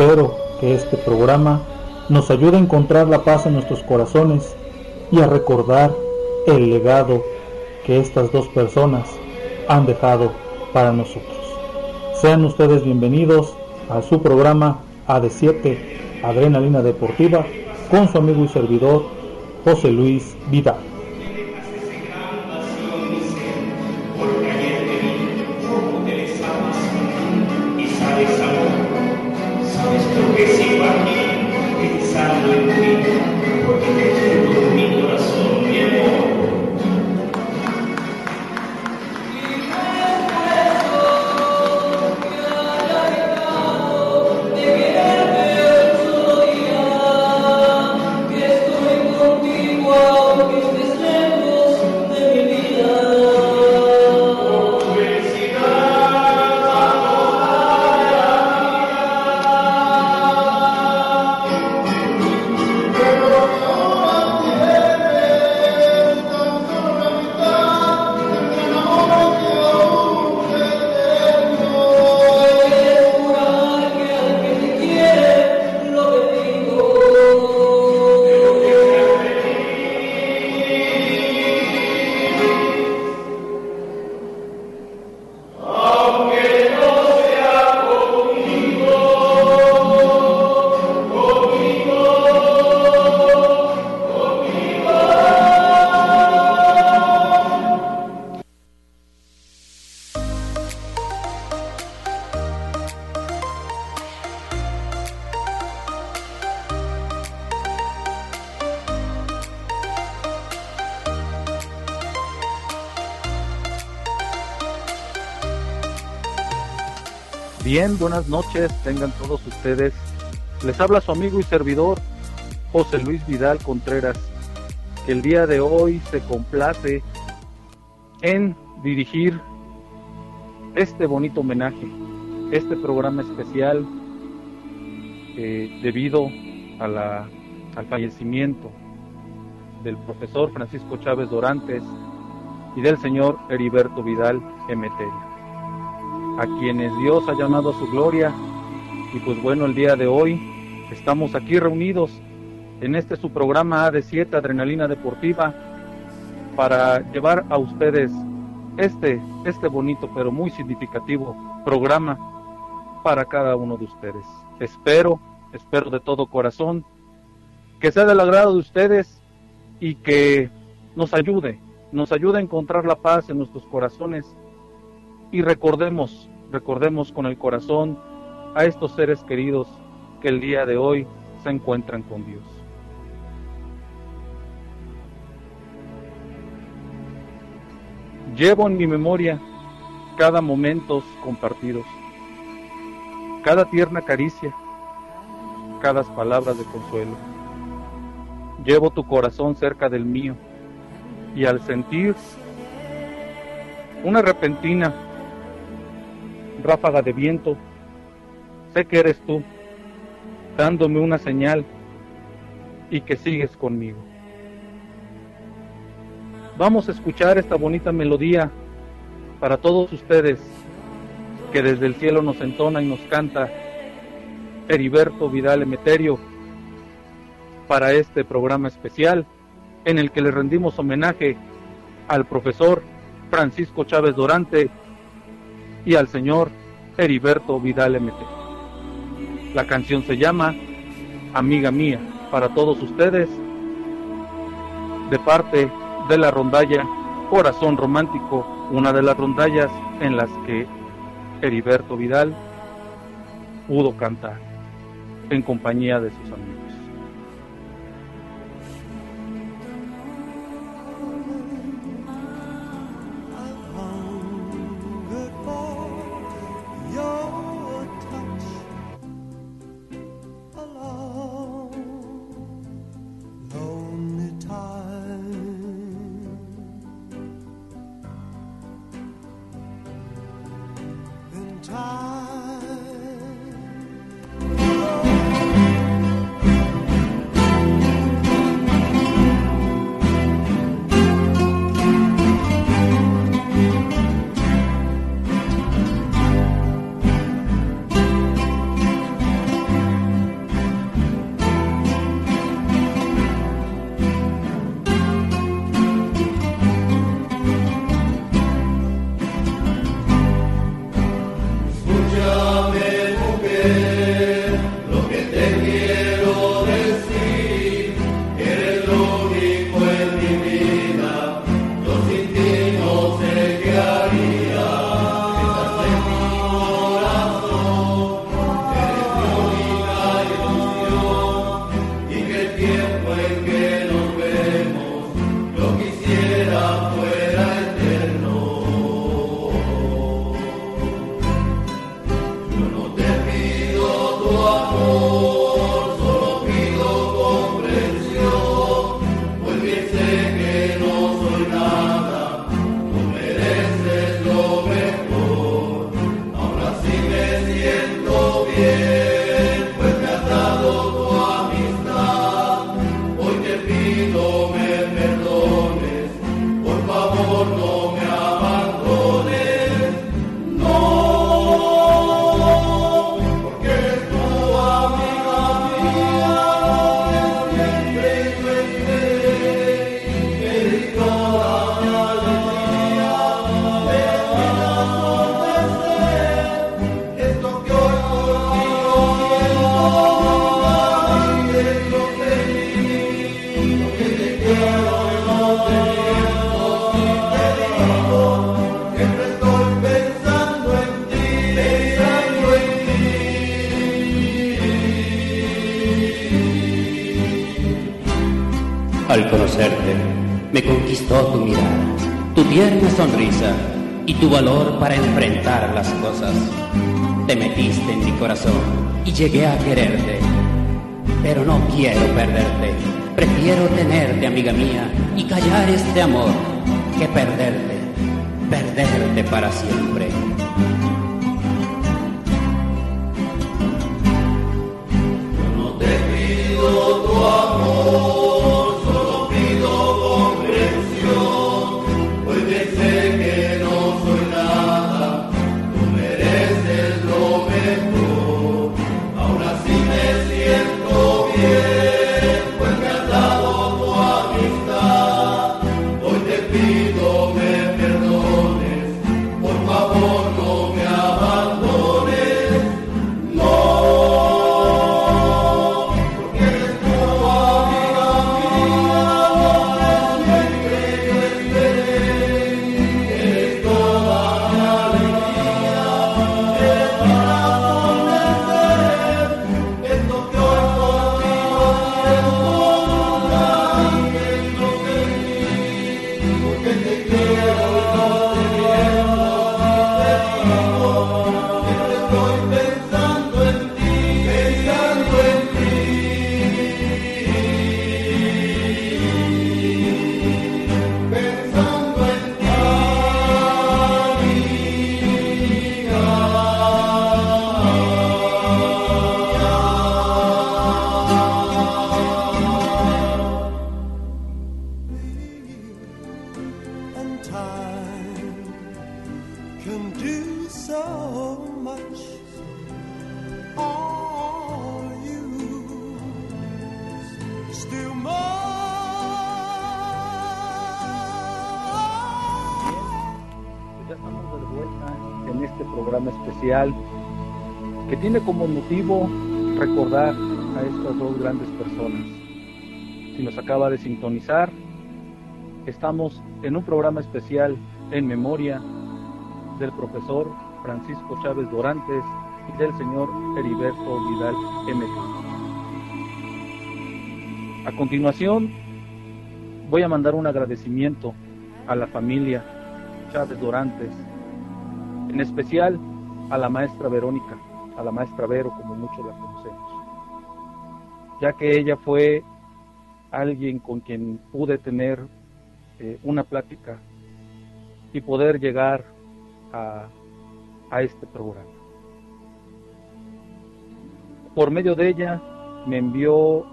Espero que este programa nos ayude a encontrar la paz en nuestros corazones y a recordar el legado que estas dos personas han dejado para nosotros. Sean ustedes bienvenidos a su programa AD7 Adrenalina Deportiva con su amigo y servidor José Luis Vidal. Buenas noches, tengan todos ustedes. Les habla su amigo y servidor José Luis Vidal Contreras, que el día de hoy se complace en dirigir este bonito homenaje, este programa especial eh, debido al fallecimiento del profesor Francisco Chávez Dorantes y del señor Heriberto Vidal Emeterio a quienes Dios ha llamado a su gloria. Y pues bueno, el día de hoy estamos aquí reunidos en este su programa AD7 Adrenalina Deportiva para llevar a ustedes este, este bonito pero muy significativo programa para cada uno de ustedes. Espero, espero de todo corazón que sea del agrado de ustedes y que nos ayude, nos ayude a encontrar la paz en nuestros corazones y recordemos, recordemos con el corazón a estos seres queridos que el día de hoy se encuentran con Dios. Llevo en mi memoria cada momento compartidos, cada tierna caricia, cada palabras de consuelo. Llevo tu corazón cerca del mío y al sentir una repentina ráfaga de viento, sé que eres tú, dándome una señal y que sigues conmigo. Vamos a escuchar esta bonita melodía para todos ustedes que desde el cielo nos entona y nos canta Heriberto Vidal Emeterio para este programa especial en el que le rendimos homenaje al profesor Francisco Chávez Dorante y al señor Heriberto Vidal MT. La canción se llama Amiga Mía para todos ustedes de parte de la rondalla Corazón Romántico, una de las rondallas en las que Heriberto Vidal pudo cantar en compañía de sus amigos. Y llegué tiene como motivo recordar a estas dos grandes personas. Si nos acaba de sintonizar, estamos en un programa especial en memoria del profesor Francisco Chávez Dorantes y del señor Heriberto Vidal M. A continuación, voy a mandar un agradecimiento a la familia Chávez Dorantes, en especial a la maestra Verónica, a la maestra Vero, como muchos la conocemos, ya que ella fue alguien con quien pude tener eh, una plática y poder llegar a, a este programa. Por medio de ella me envió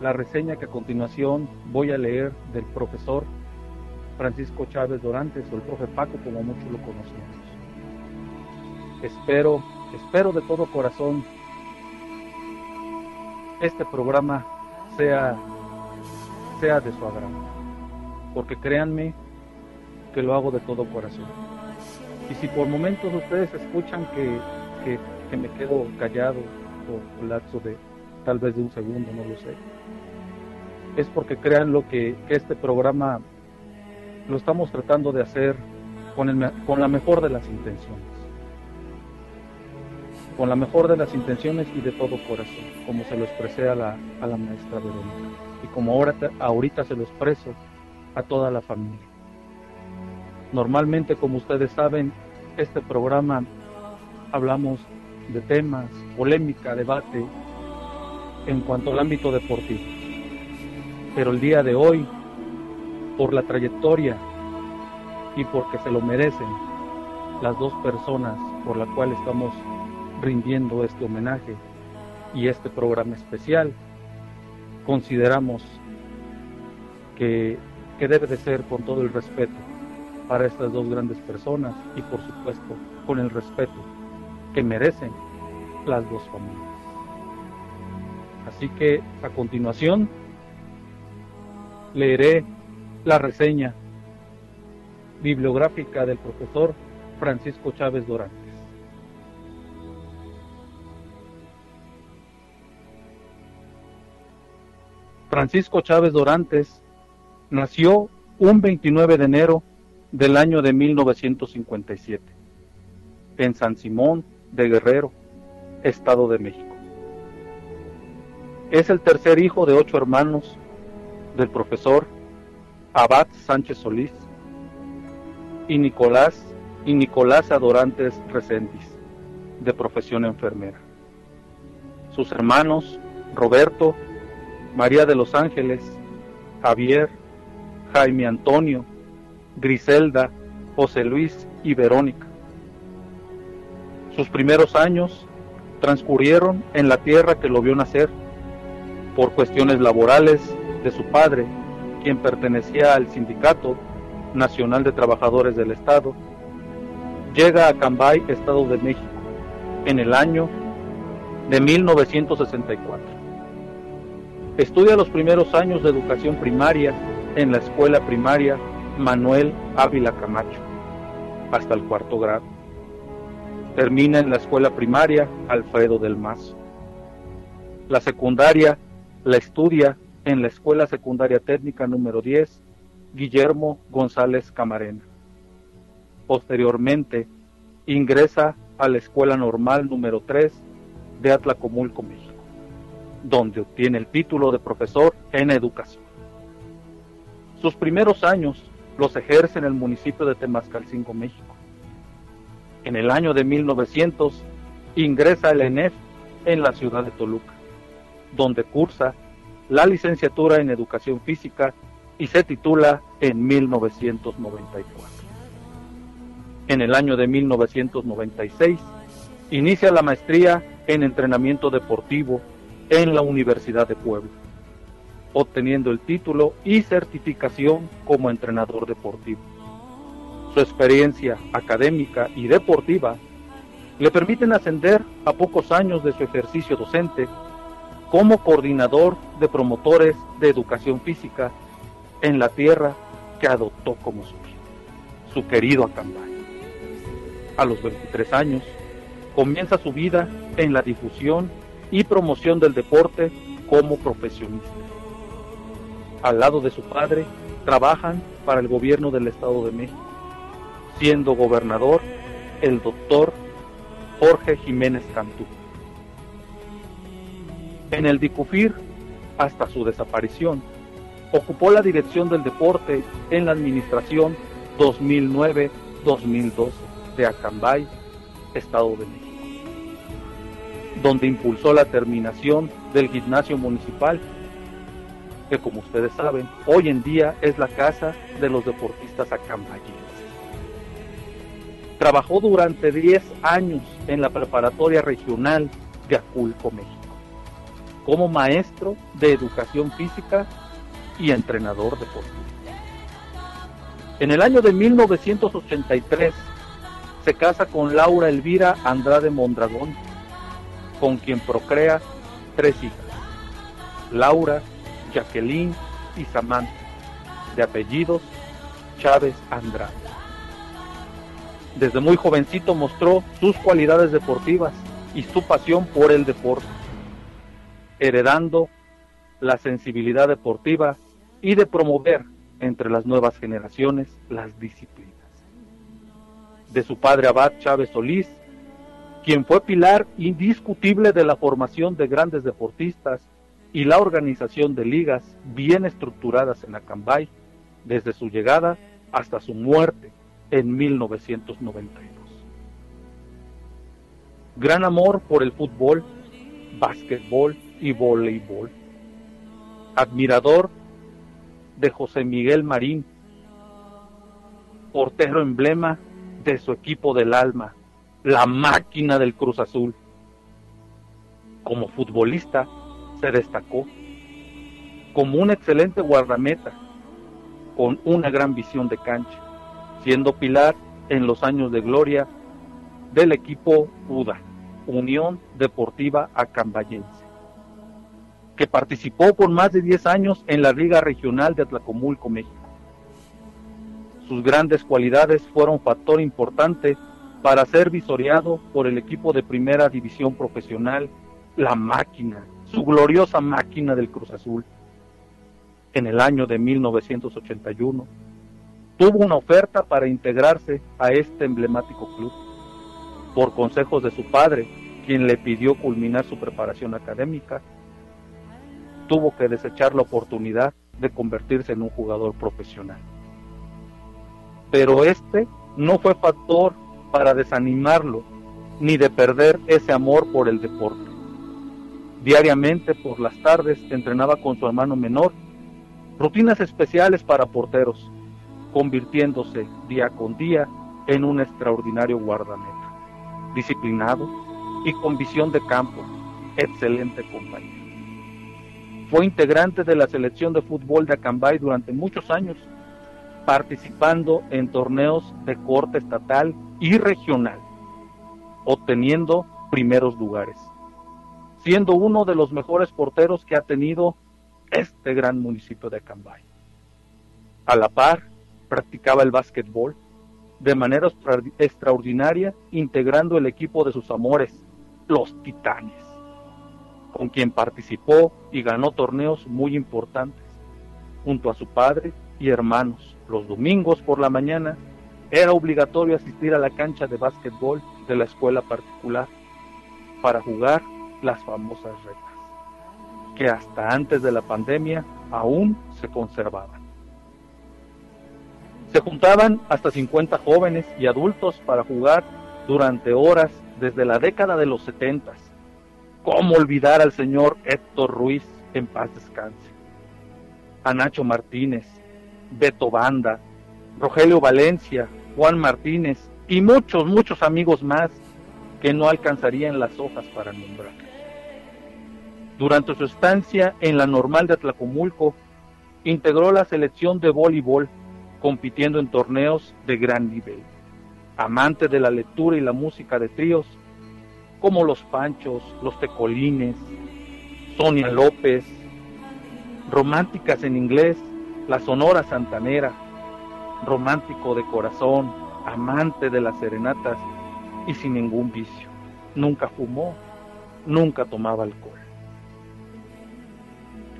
la reseña que a continuación voy a leer del profesor Francisco Chávez Dorantes o el profe Paco como muchos lo conocemos. Espero Espero de todo corazón este programa sea, sea de su agrado, porque créanme que lo hago de todo corazón. Y si por momentos ustedes escuchan que, que, me quedo callado por, lapso de tal vez de un segundo, no lo sé, es porque créanlo que, que este programa lo estamos tratando de hacer con, el, con la mejor de las intenciones con la mejor de las intenciones y de todo corazón, como se lo expresé a la, maestra Verónica, y como ahora, ahorita se lo expreso a toda la familia. Normalmente, como ustedes saben, este programa hablamos de temas, polémica, debate en cuanto al ámbito deportivo. Pero el día de hoy, por la trayectoria y porque se lo merecen las dos personas por las cuales estamos rindiendo este homenaje y este programa especial, consideramos que, que debe de ser con todo el respeto para estas dos grandes personas y por supuesto con el respeto que merecen las dos familias. Así que a continuación leeré la reseña bibliográfica del profesor Francisco Chávez Dorán. Francisco Chávez Dorantes nació un 29 de enero del año de 1957 en San Simón de Guerrero, Estado de México. Es el tercer hijo de ocho hermanos del profesor Abad Sánchez Solís y Nicolás y Nicolás Adorantes Recendis, de profesión enfermera. Sus hermanos Roberto, María de los Ángeles, Javier, Jaime Antonio, Griselda, José Luis y Verónica. Sus primeros años transcurrieron en la tierra que lo vio nacer, por cuestiones laborales de su padre, quien pertenecía al Sindicato Nacional de Trabajadores del Estado, llega a Cambay, Estado de México, en el año de 1964. Estudia los primeros años de educación primaria en la escuela primaria Manuel Ávila Camacho, hasta el cuarto grado. Termina en la escuela primaria Alfredo del Mazo. La secundaria la estudia en la Escuela Secundaria Técnica número 10, Guillermo González Camarena. Posteriormente, ingresa a la Escuela Normal número 3 de Atlacomulco, México, donde obtiene el título de profesor en educación. Sus primeros años los ejerce en el municipio de Temascalcingo, México. En el año de 1900 ingresa al ENEF en la ciudad de Toluca donde cursa la licenciatura en Educación Física y se titula en 1994. En el año de 1996 inicia la maestría en entrenamiento deportivo en la Universidad de Puebla, obteniendo el título y certificación como entrenador deportivo. Su experiencia académica y deportiva le permiten ascender a pocos años de su ejercicio docente como coordinador de promotores de educación física en la tierra que adoptó como suyo, su querido Acambay. A los 23 años, comienza su vida en la difusión y promoción del deporte como profesionista. Al lado de su padre, trabajan para el gobierno del Estado de México, siendo gobernador el doctor Jorge Jiménez Cantú en el Dicufir, hasta su desaparición, ocupó la dirección del deporte en la administración 2009-2012 de Acambay, Estado de México, donde impulsó la terminación del gimnasio municipal, que como ustedes saben, hoy en día es la casa de los deportistas acambayenses. Trabajó durante 10 años en la preparatoria regional de Aculco, México como maestro de educación física y entrenador deportivo. En el año de 1983 se casa con Laura Elvira Andrade Mondragón, con quien procrea tres hijas, Laura, Jacqueline y Samantha, de apellidos Chávez Andrade. Desde muy jovencito mostró sus cualidades deportivas y su pasión por el deporte heredando la sensibilidad deportiva y de promover entre las nuevas generaciones las disciplinas. De su padre Abad Chávez Solís, quien fue pilar indiscutible de la formación de grandes deportistas y la organización de ligas bien estructuradas en Acambay, desde su llegada hasta su muerte en 1992. Gran amor por el fútbol, básquetbol y voleibol. Admirador de José Miguel Marín, portero emblema de su equipo del alma, la máquina del Cruz Azul. Como futbolista se destacó como un excelente guardameta, con una gran visión de cancha, siendo pilar en los años de gloria del equipo UDA, Unión Deportiva Acambayense que participó por más de 10 años en la Liga Regional de Atlacomulco, México. Sus grandes cualidades fueron factor importante para ser visoreado por el equipo de primera división profesional, la máquina, su gloriosa máquina del Cruz Azul. En el año de 1981, tuvo una oferta para integrarse a este emblemático club, por consejos de su padre, quien le pidió culminar su preparación académica tuvo que desechar la oportunidad de convertirse en un jugador profesional. Pero este no fue factor para desanimarlo ni de perder ese amor por el deporte. Diariamente por las tardes entrenaba con su hermano menor rutinas especiales para porteros, convirtiéndose día con día en un extraordinario guardameta, disciplinado y con visión de campo, excelente compañero. Fue integrante de la selección de fútbol de Acambay durante muchos años, participando en torneos de corte estatal y regional, obteniendo primeros lugares, siendo uno de los mejores porteros que ha tenido este gran municipio de Acambay. A la par, practicaba el básquetbol de manera extraordinaria, integrando el equipo de sus amores, los Titanes con quien participó y ganó torneos muy importantes, junto a su padre y hermanos. Los domingos por la mañana era obligatorio asistir a la cancha de básquetbol de la escuela particular para jugar las famosas retas, que hasta antes de la pandemia aún se conservaban. Se juntaban hasta 50 jóvenes y adultos para jugar durante horas desde la década de los 70 ¿Cómo olvidar al señor Héctor Ruiz en paz descanse? A Nacho Martínez, Beto Banda, Rogelio Valencia, Juan Martínez y muchos, muchos amigos más que no alcanzarían las hojas para nombrar. Durante su estancia en la normal de Atlacomulco, integró la selección de voleibol, compitiendo en torneos de gran nivel. Amante de la lectura y la música de tríos, como Los Panchos, Los Tecolines, Sonia López, románticas en inglés, la Sonora Santanera, romántico de corazón, amante de las serenatas y sin ningún vicio. Nunca fumó, nunca tomaba alcohol.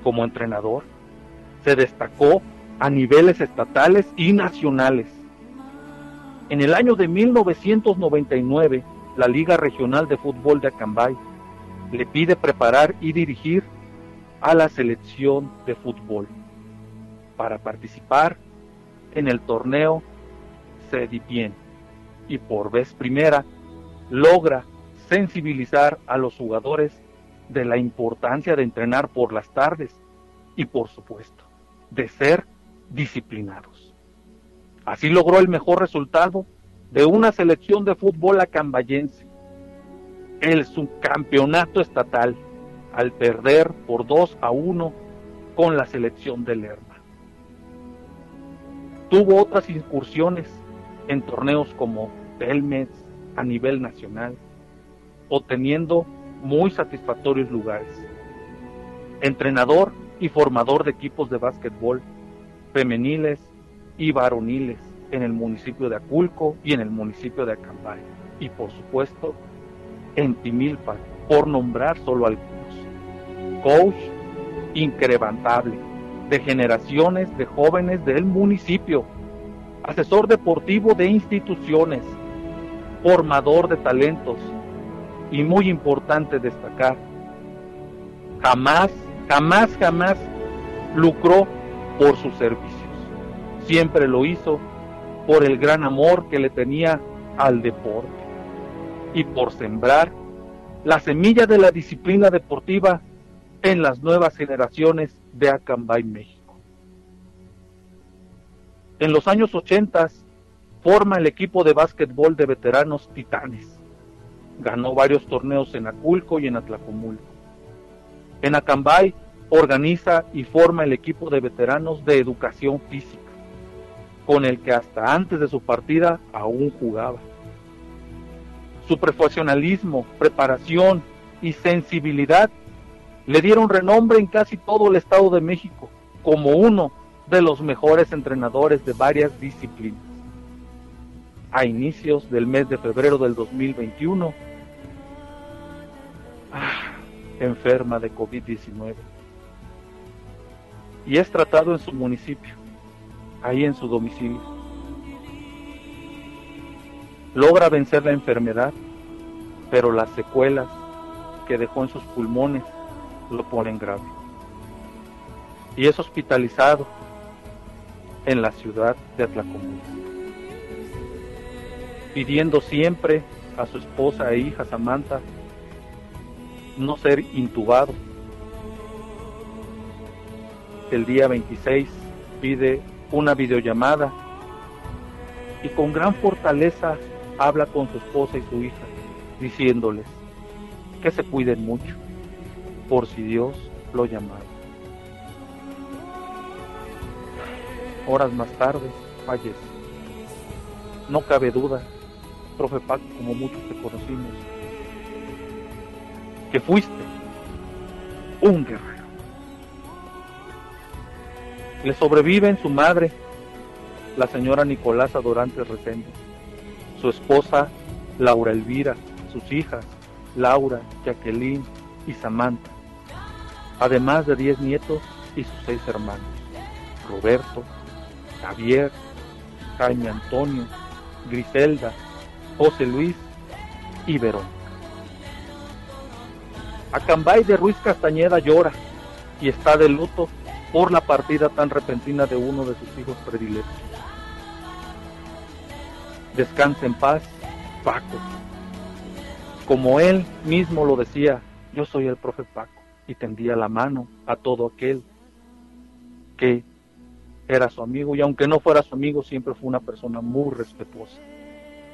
Como entrenador, se destacó a niveles estatales y nacionales. En el año de 1999 la Liga Regional de Fútbol de Acambay le pide preparar y dirigir a la selección de fútbol para participar en el torneo Sedipien y por vez primera logra sensibilizar a los jugadores de la importancia de entrenar por las tardes y por supuesto de ser disciplinados. Así logró el mejor resultado de una selección de fútbol acambayense, el subcampeonato estatal, al perder por 2 a 1 con la selección de Lerma. Tuvo otras incursiones en torneos como Telmex a nivel nacional, obteniendo muy satisfactorios lugares. Entrenador y formador de equipos de básquetbol femeniles y varoniles en el municipio de Aculco y en el municipio de Acambay. Y por supuesto, en Timilpa, por nombrar solo algunos. Coach increvantable de generaciones de jóvenes del municipio, asesor deportivo de instituciones, formador de talentos y muy importante destacar, jamás, jamás, jamás lucró por sus servicios. Siempre lo hizo por el gran amor que le tenía al deporte y por sembrar la semilla de la disciplina deportiva en las nuevas generaciones de Acambay, México. En los años 80 forma el equipo de básquetbol de veteranos Titanes. Ganó varios torneos en Aculco y en Atlacomulco. En Acambay organiza y forma el equipo de veteranos de educación física con el que hasta antes de su partida aún jugaba. Su profesionalismo, preparación y sensibilidad le dieron renombre en casi todo el Estado de México como uno de los mejores entrenadores de varias disciplinas. A inicios del mes de febrero del 2021, ah, enferma de COVID-19 y es tratado en su municipio ahí en su domicilio. Logra vencer la enfermedad, pero las secuelas que dejó en sus pulmones lo ponen grave. y es hospitalizado en la ciudad de Atlacomulco, pidiendo siempre a su esposa e hija Samantha no ser intubado. El día 26 pide una videollamada y con gran fortaleza habla con su esposa y su hija, diciéndoles que se cuiden mucho, por si Dios lo llamara. Horas más tarde fallece. No cabe duda, profe Paco, como muchos te conocimos, que fuiste un guerrero. Le sobreviven su madre, la señora Nicolasa Dorantes Resende, su esposa Laura Elvira, sus hijas Laura, Jacqueline y Samantha, además de 10 nietos y sus seis hermanos, Roberto, Javier, Jaime Antonio, Griselda, José Luis y Verón. Acambay de Ruiz Castañeda llora y está de luto por la partida tan repentina de uno de sus hijos predilectos. Descansa en paz, Paco. Como él mismo lo decía, yo soy el profe Paco y tendía la mano a todo aquel que era su amigo y aunque no fuera su amigo siempre fue una persona muy respetuosa.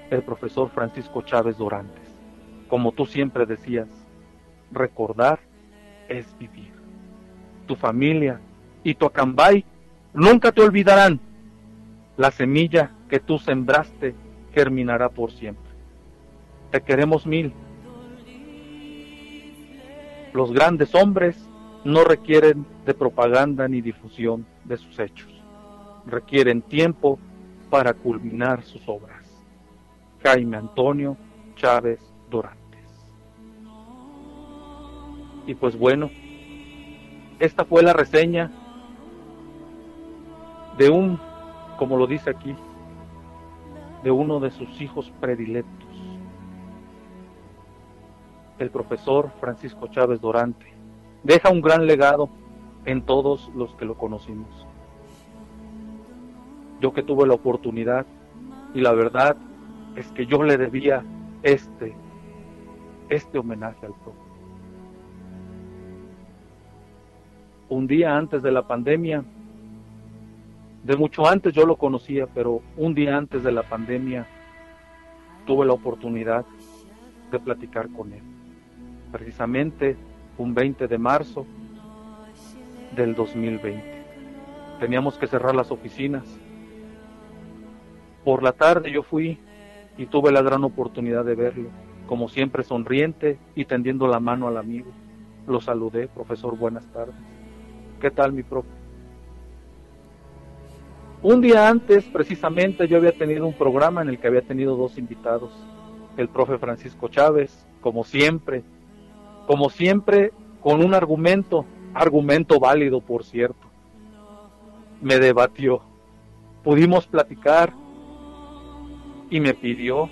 El profesor Francisco Chávez Dorantes. Como tú siempre decías, recordar es vivir. Tu familia y tu acambay nunca te olvidarán. La semilla que tú sembraste germinará por siempre. Te queremos mil. Los grandes hombres no requieren de propaganda ni difusión de sus hechos. Requieren tiempo para culminar sus obras. Jaime Antonio Chávez Dorantes. Y pues bueno, esta fue la reseña de un, como lo dice aquí, de uno de sus hijos predilectos, el profesor Francisco Chávez Dorante. Deja un gran legado en todos los que lo conocimos. Yo que tuve la oportunidad y la verdad es que yo le debía este, este homenaje al profe. Un día antes de la pandemia, de mucho antes yo lo conocía, pero un día antes de la pandemia tuve la oportunidad de platicar con él. Precisamente un 20 de marzo del 2020. Teníamos que cerrar las oficinas. Por la tarde yo fui y tuve la gran oportunidad de verlo, como siempre sonriente y tendiendo la mano al amigo. Lo saludé, profesor, buenas tardes. ¿Qué tal mi profe? Un día antes, precisamente, yo había tenido un programa en el que había tenido dos invitados. El profe Francisco Chávez, como siempre, como siempre, con un argumento, argumento válido, por cierto. Me debatió. Pudimos platicar y me pidió,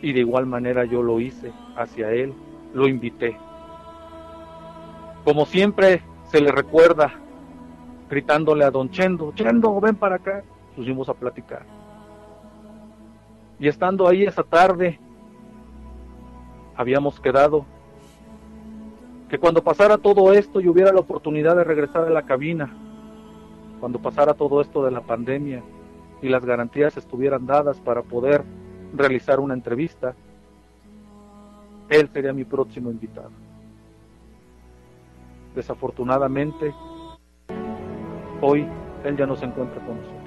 y de igual manera yo lo hice hacia él, lo invité. Como siempre se le recuerda gritándole a don Chendo, Chendo, ven para acá. Pusimos a platicar. Y estando ahí esa tarde, habíamos quedado que cuando pasara todo esto y hubiera la oportunidad de regresar a la cabina, cuando pasara todo esto de la pandemia y las garantías estuvieran dadas para poder realizar una entrevista, él sería mi próximo invitado. Desafortunadamente, Hoy Él ya no se encuentra con nosotros.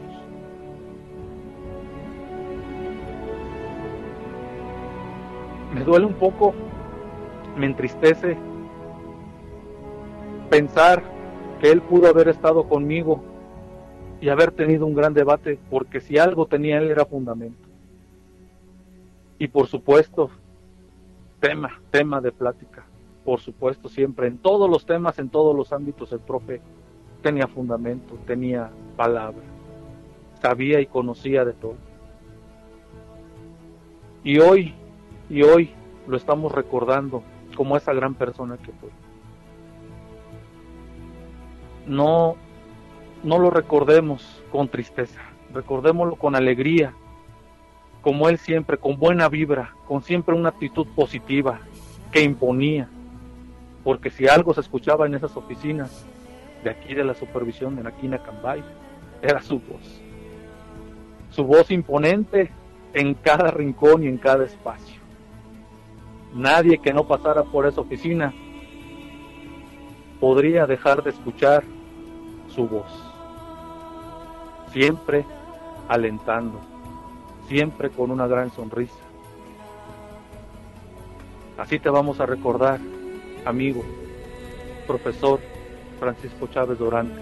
Me duele un poco, me entristece pensar que Él pudo haber estado conmigo y haber tenido un gran debate, porque si algo tenía Él era fundamento. Y por supuesto, tema, tema de plática, por supuesto, siempre, en todos los temas, en todos los ámbitos, el profe tenía fundamento, tenía palabra, sabía y conocía de todo. Y hoy, y hoy lo estamos recordando como esa gran persona que fue. No, no lo recordemos con tristeza, recordémoslo con alegría, como él siempre, con buena vibra, con siempre una actitud positiva que imponía, porque si algo se escuchaba en esas oficinas de aquí de la supervisión de la Quina Cambay, era su voz. Su voz imponente en cada rincón y en cada espacio. Nadie que no pasara por esa oficina podría dejar de escuchar su voz. Siempre alentando, siempre con una gran sonrisa. Así te vamos a recordar, amigo, profesor Francisco Chávez Dorante,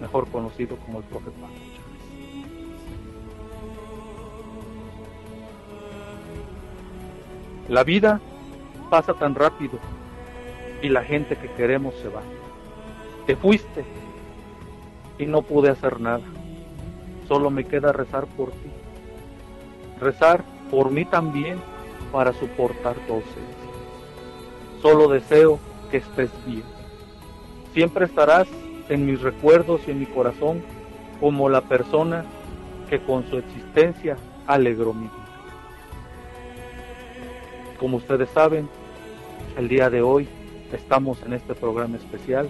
mejor conocido como el profe Paco Chávez. La vida pasa tan rápido y la gente que queremos se va. Te fuiste y no pude hacer nada. Solo me queda rezar por ti. Rezar por mí también para soportar todo esto. Solo deseo que estés bien. Siempre estarás en mis recuerdos y en mi corazón como la persona que con su existencia alegró mi vida. Como ustedes saben, el día de hoy estamos en este programa especial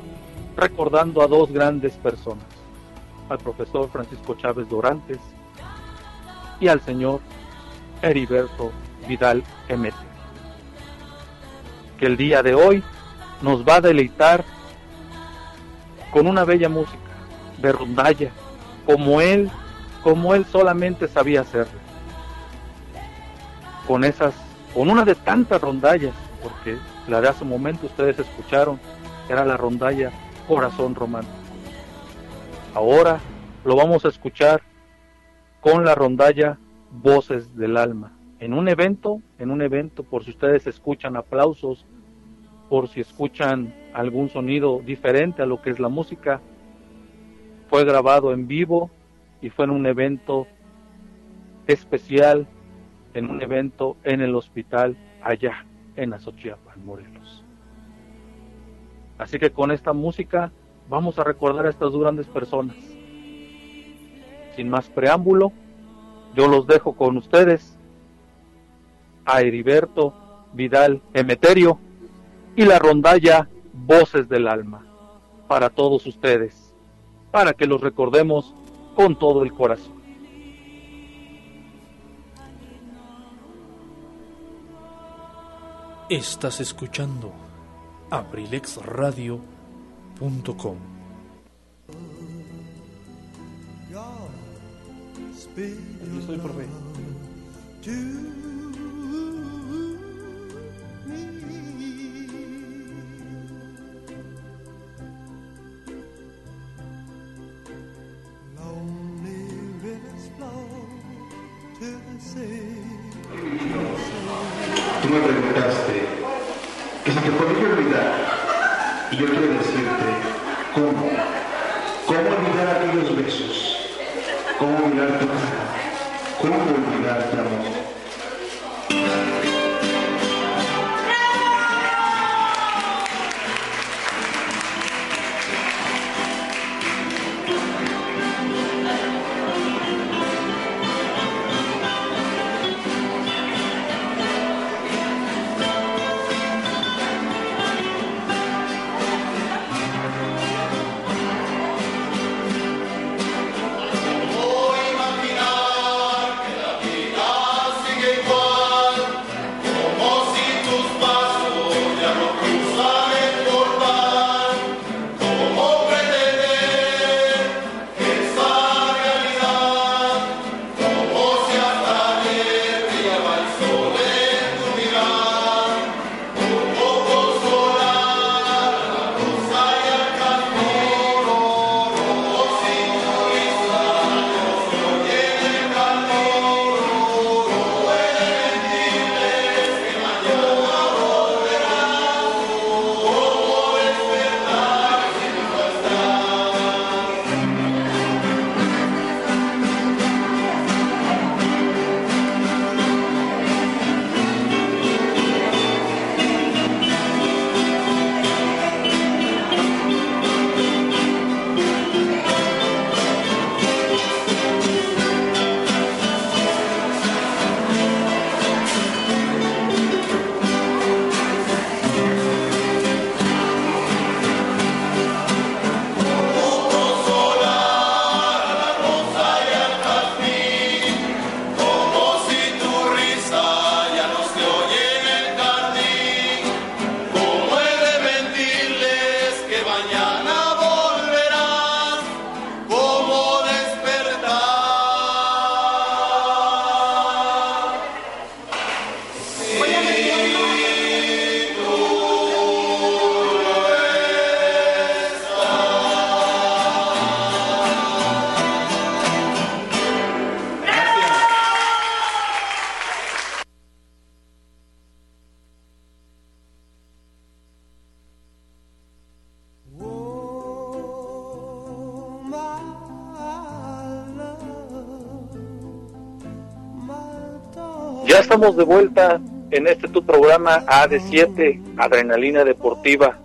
recordando a dos grandes personas, al profesor Francisco Chávez Dorantes y al señor Heriberto Vidal Emete, que el día de hoy nos va a deleitar con una bella música de rondalla, como él, como él solamente sabía hacerlo. Con esas, con una de tantas rondallas, porque la de hace un momento ustedes escucharon, era la rondalla Corazón Romántico. Ahora lo vamos a escuchar con la rondalla Voces del Alma. En un evento, en un evento, por si ustedes escuchan aplausos, por si escuchan algún sonido diferente a lo que es la música, fue grabado en vivo y fue en un evento especial, en un evento en el hospital allá en Azochiapan, Morelos. Así que con esta música vamos a recordar a estas dos grandes personas. Sin más preámbulo, yo los dejo con ustedes a Heriberto Vidal Emeterio y la rondalla Voces del Alma para todos ustedes, para que los recordemos con todo el corazón. Estás escuchando abrilexradio.com. Aquí estoy, profe. Tú me preguntaste que si te podía olvidar, y yo quiero decirte cómo, cómo olvidar aquellos besos, cómo olvidar tu cara, cómo olvidar tu amor. De vuelta en este tu programa AD7, Adrenalina Deportiva,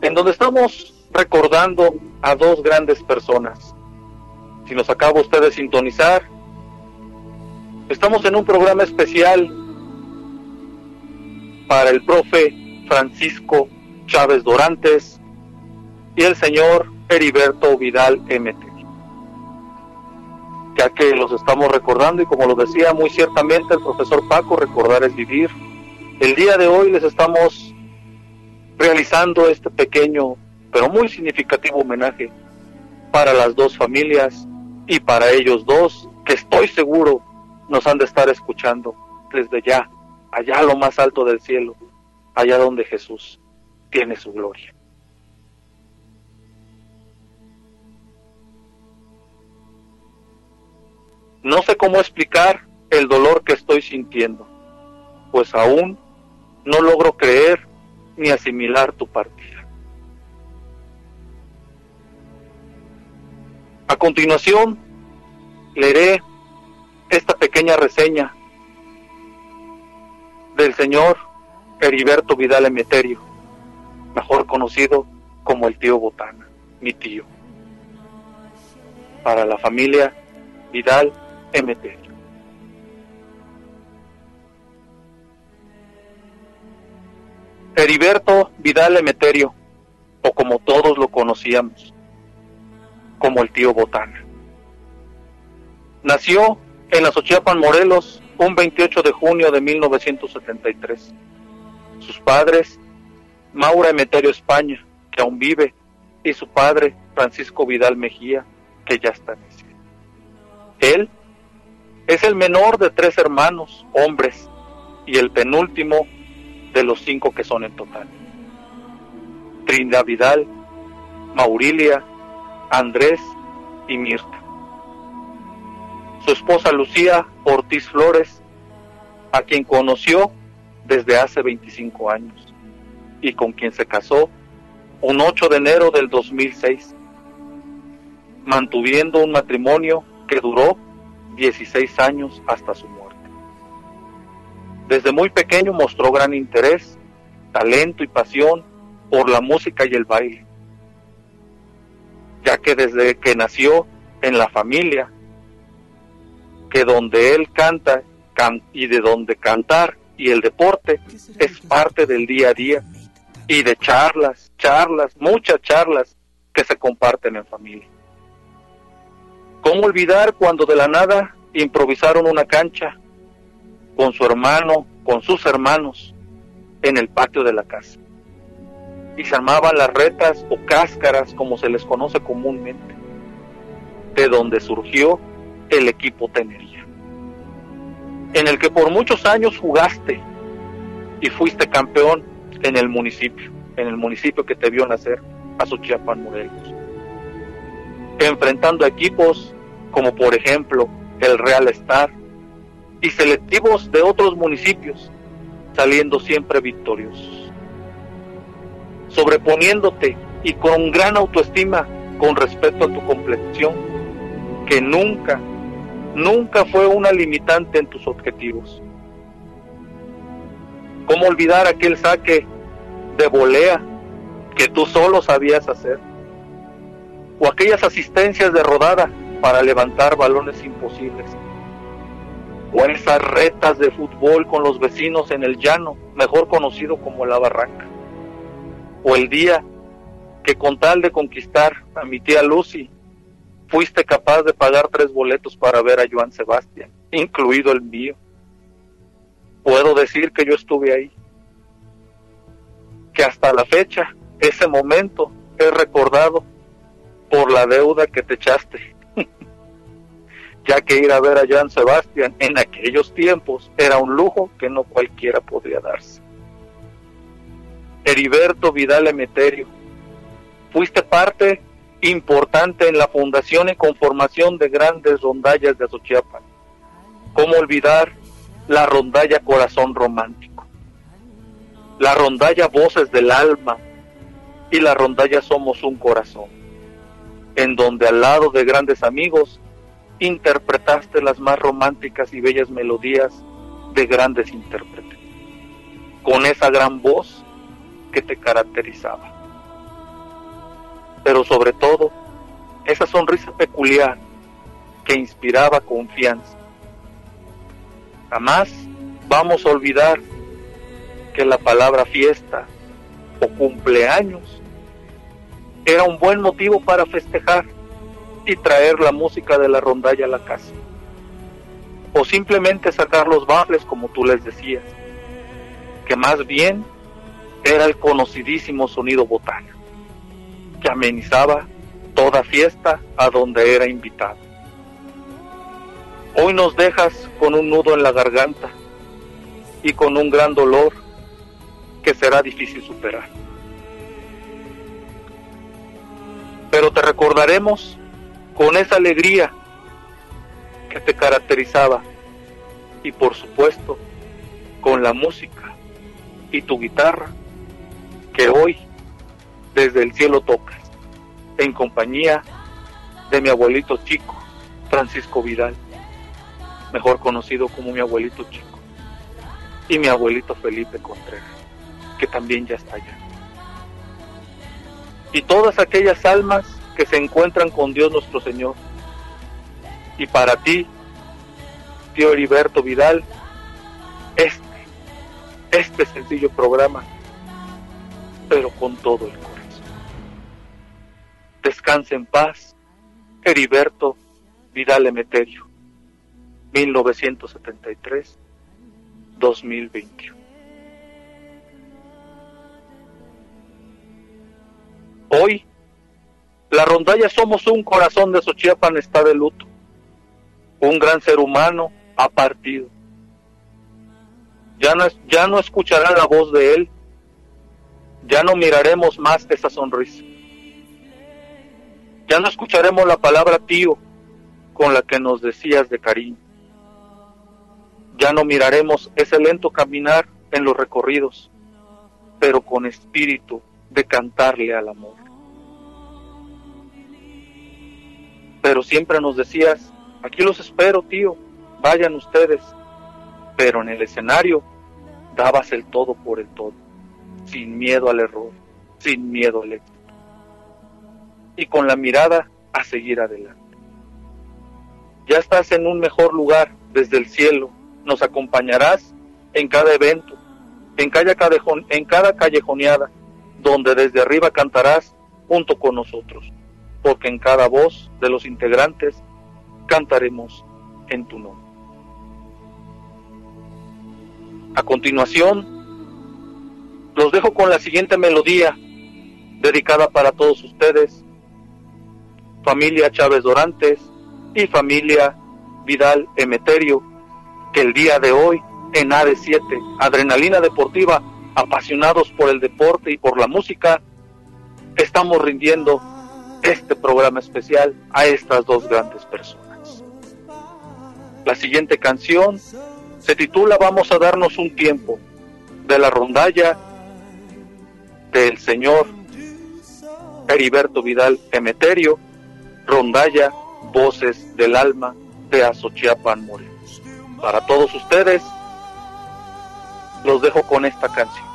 en donde estamos recordando a dos grandes personas. Si nos acaba usted de sintonizar, estamos en un programa especial para el profe Francisco Chávez Dorantes y el señor Heriberto Vidal MT que los estamos recordando y como lo decía muy ciertamente el profesor Paco, recordar es vivir. El día de hoy les estamos realizando este pequeño pero muy significativo homenaje para las dos familias y para ellos dos que estoy seguro nos han de estar escuchando desde ya, allá a lo más alto del cielo, allá donde Jesús tiene su gloria. No sé cómo explicar el dolor que estoy sintiendo, pues aún no logro creer ni asimilar tu partida. A continuación, leeré esta pequeña reseña del señor Heriberto Vidal Emeterio, mejor conocido como el tío Botana, mi tío. Para la familia Vidal Emeterio. Heriberto Vidal Emeterio, o como todos lo conocíamos, como el tío Botana. Nació en las Ochiapan, Morelos, un 28 de junio de 1973. Sus padres, Maura Emeterio España, que aún vive, y su padre, Francisco Vidal Mejía, que ya está en. Él es el menor de tres hermanos, hombres, y el penúltimo de los cinco que son en total. Trinda Vidal, Maurilia, Andrés y Mirta. Su esposa Lucía Ortiz Flores, a quien conoció desde hace 25 años y con quien se casó un 8 de enero del 2006, mantuviendo un matrimonio que duró 16 años hasta su muerte. Desde muy pequeño mostró gran interés, talento y pasión por la música y el baile, ya que desde que nació en la familia, que donde él canta y de donde cantar y el deporte es parte del día a día y de charlas, charlas, muchas charlas que se comparten en familia. ¿Cómo olvidar cuando de la nada improvisaron una cancha con su hermano, con sus hermanos, en el patio de la casa? Y se armaban las retas o cáscaras, como se les conoce comúnmente, de donde surgió el equipo Tenería, en el que por muchos años jugaste y fuiste campeón en el municipio, en el municipio que te vio nacer, a Suchiapan, Morelos, enfrentando equipos como por ejemplo el Real Star, y selectivos de otros municipios, saliendo siempre victoriosos. Sobreponiéndote y con gran autoestima con respecto a tu complexión, que nunca, nunca fue una limitante en tus objetivos. ¿Cómo olvidar aquel saque de volea que tú solo sabías hacer? O aquellas asistencias de rodada para levantar balones imposibles. O esas retas de fútbol con los vecinos en el llano, mejor conocido como la barranca. O el día que con tal de conquistar a mi tía Lucy, fuiste capaz de pagar tres boletos para ver a Joan Sebastián, incluido el mío. Puedo decir que yo estuve ahí. Que hasta la fecha ese momento es recordado por la deuda que te echaste. Ya que ir a ver a Joan Sebastián en aquellos tiempos era un lujo que no cualquiera podría darse. Heriberto Vidal Emeterio, fuiste parte importante en la fundación y conformación de grandes rondallas de Azochiapan. ¿Cómo olvidar la rondalla Corazón Romántico? La rondalla Voces del Alma y la rondalla Somos un Corazón, en donde al lado de grandes amigos interpretaste las más románticas y bellas melodías de grandes intérpretes, con esa gran voz que te caracterizaba. Pero sobre todo, esa sonrisa peculiar que inspiraba confianza. Jamás vamos a olvidar que la palabra fiesta o cumpleaños era un buen motivo para festejar y traer la música de la rondalla a la casa. O simplemente sacar los baffles como tú les decías, que más bien era el conocidísimo sonido botana, que amenizaba toda fiesta a donde era invitado. Hoy nos dejas con un nudo en la garganta y con un gran dolor que será difícil superar. Pero te recordaremos con esa alegría que te caracterizaba. Y por supuesto con la música y tu guitarra que hoy desde el cielo tocas en compañía de mi abuelito chico Francisco Vidal mejor conocido como mi abuelito chico y mi abuelito Felipe Contreras que también ya está allá. Y todas aquellas almas que se encuentran con Dios nuestro Señor. Y para ti, tío Heriberto Vidal, este, este sencillo programa, pero con todo el corazón. Descanse en paz, Heriberto Vidal Emeterio, 1973-2021. Hoy la rondalla Somos un Corazón de Xochiapan está de luto. Un gran ser humano ha partido. Ya no, ya no escuchará la voz de él. Ya no miraremos más esa sonrisa. Ya no escucharemos la palabra tío con la que nos decías de cariño. Ya no miraremos ese lento caminar en los recorridos, pero con espíritu de cantarle al amor. Pero siempre nos decías, aquí los espero, tío, vayan ustedes. Pero en el escenario dabas el todo por el todo, sin miedo al error, sin miedo al éxito. Y con la mirada a seguir adelante. Ya estás en un mejor lugar desde el cielo, nos acompañarás en cada evento, en cada, callejón, en cada callejoneada, donde desde arriba cantarás junto con nosotros porque en cada voz de los integrantes cantaremos en tu nombre. A continuación, los dejo con la siguiente melodía dedicada para todos ustedes, familia Chávez Dorantes y familia Vidal Emeterio, que el día de hoy en AD7, Adrenalina Deportiva, apasionados por el deporte y por la música, estamos rindiendo este programa especial a estas dos grandes personas. La siguiente canción se titula Vamos a darnos un tiempo de la rondalla del señor Heriberto Vidal Emeterio, rondalla Voces del Alma de Azochiapan Morelos. Para todos ustedes, los dejo con esta canción.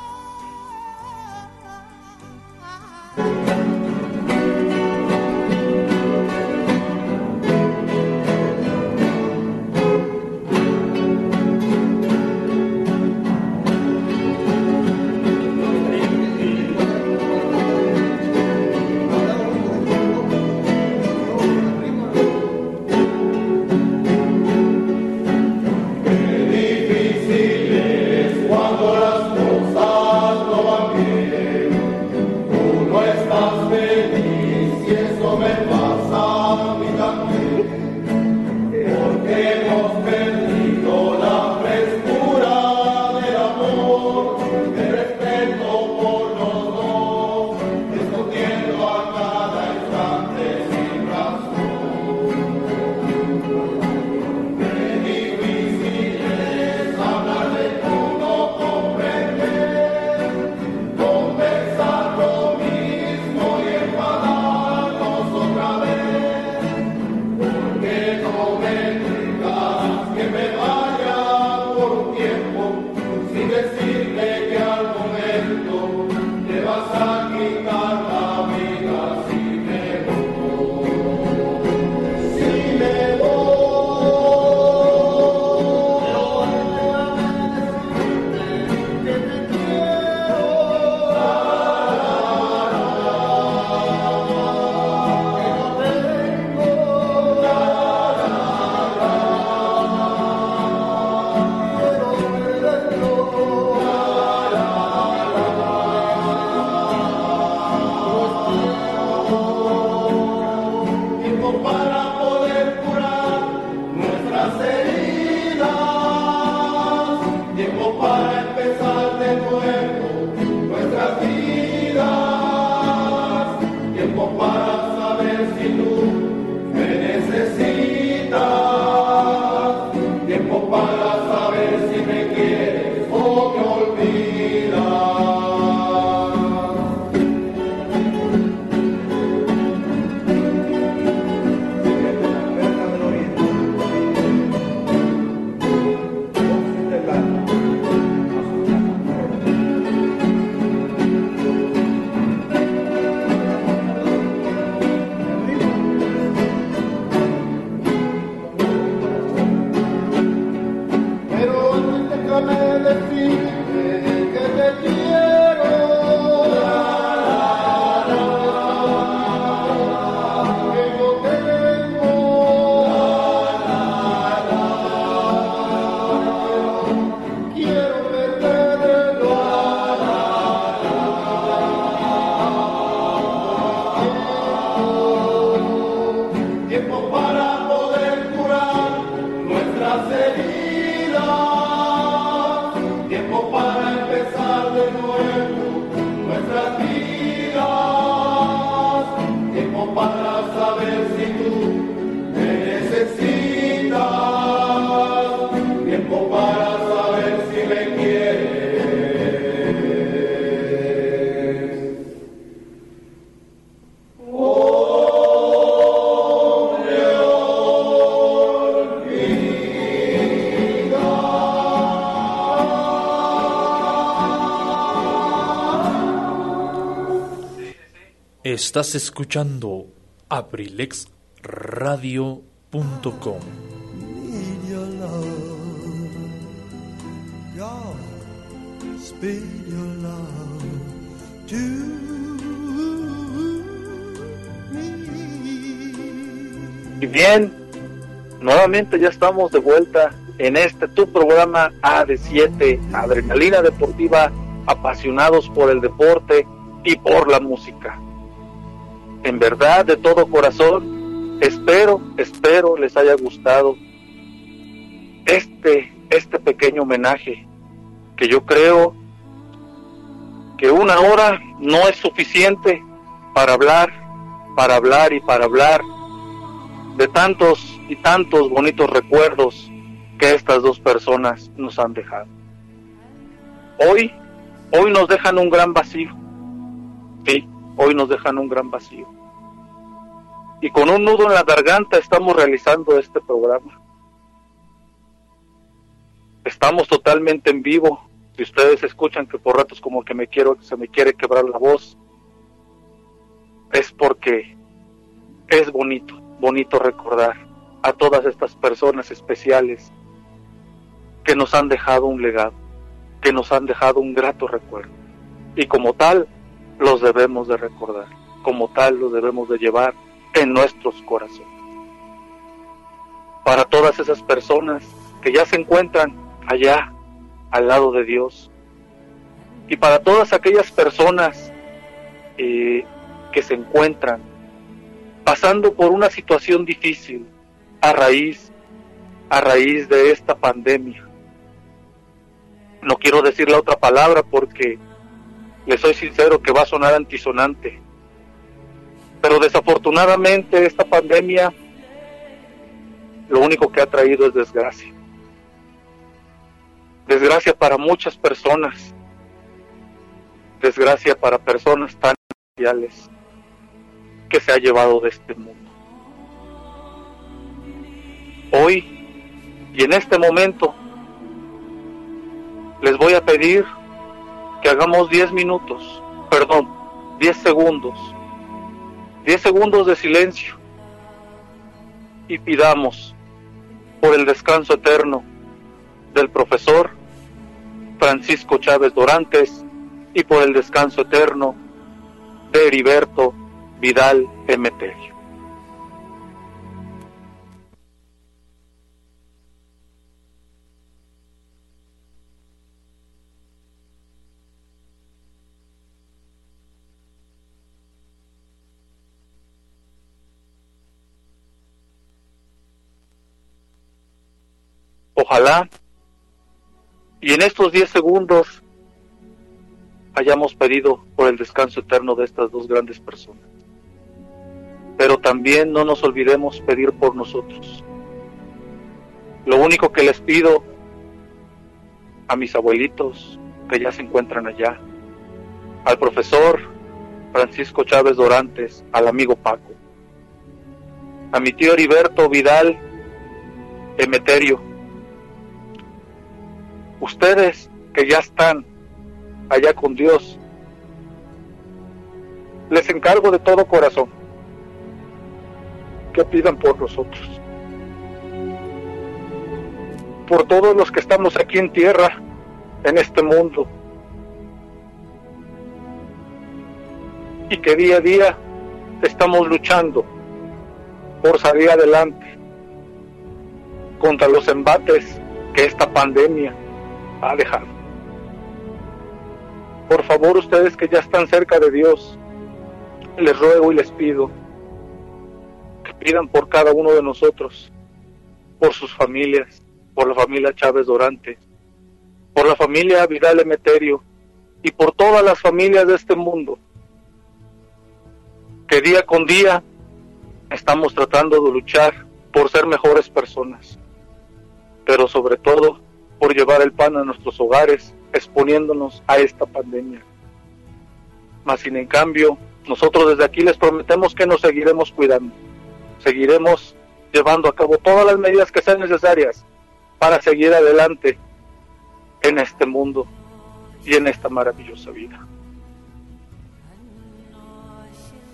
Estás escuchando abrilexradio.com. Y bien, nuevamente ya estamos de vuelta en este tu programa AD7, Adrenalina Deportiva, apasionados por el deporte y por la música en verdad, de todo corazón, espero, espero les haya gustado este, este pequeño homenaje que yo creo que una hora no es suficiente para hablar, para hablar y para hablar de tantos y tantos bonitos recuerdos que estas dos personas nos han dejado. Hoy, hoy nos dejan un gran vacío. Sí, hoy nos dejan un gran vacío. Y con un nudo en la garganta estamos realizando este programa. Estamos totalmente en vivo. Si ustedes escuchan que por ratos como que me quiero, se me quiere quebrar la voz, es porque es bonito, bonito recordar a todas estas personas especiales que nos han dejado un legado, que nos han dejado un grato recuerdo. Y como tal, los debemos de recordar, como tal los debemos de llevar en nuestros corazones. Para todas esas personas que ya se encuentran allá al lado de Dios y para todas aquellas personas eh, que se encuentran pasando por una situación difícil a raíz a raíz de esta pandemia. No quiero decir la otra palabra porque le soy sincero que va a sonar antisonante. Pero desafortunadamente esta pandemia lo único que ha traído es desgracia. Desgracia para muchas personas. Desgracia para personas tan especiales que se ha llevado de este mundo. Hoy y en este momento les voy a pedir que hagamos 10 minutos, perdón, 10 segundos, 10 segundos de silencio y pidamos por el descanso eterno del profesor Francisco Chávez Dorantes y por el descanso eterno de Heriberto Vidal Emeterio. Ojalá y en estos 10 segundos hayamos pedido por el descanso eterno de estas dos grandes personas. Pero también no nos olvidemos pedir por nosotros. Lo único que les pido a mis abuelitos que ya se encuentran allá, al profesor Francisco Chávez Dorantes, al amigo Paco, a mi tío Heriberto Vidal Emeterio, ustedes que ya están allá con Dios, les encargo de todo corazón que pidan por nosotros, por todos los que estamos aquí en tierra, en este mundo, y que día a día estamos luchando por salir adelante contra los embates que esta pandemia a dejar. Por favor, ustedes que ya están cerca de Dios, les ruego y les pido que pidan por cada uno de nosotros, por sus familias, por la familia Chávez Dorante, por la familia Vidal Emeterio y por todas las familias de este mundo, que día con día estamos tratando de luchar por ser mejores personas, pero sobre todo por llevar el pan a nuestros hogares, exponiéndonos a esta pandemia. Mas sin en cambio, nosotros desde aquí les prometemos que nos seguiremos cuidando, seguiremos llevando a cabo todas las medidas que sean necesarias para seguir adelante en este mundo y en esta maravillosa vida.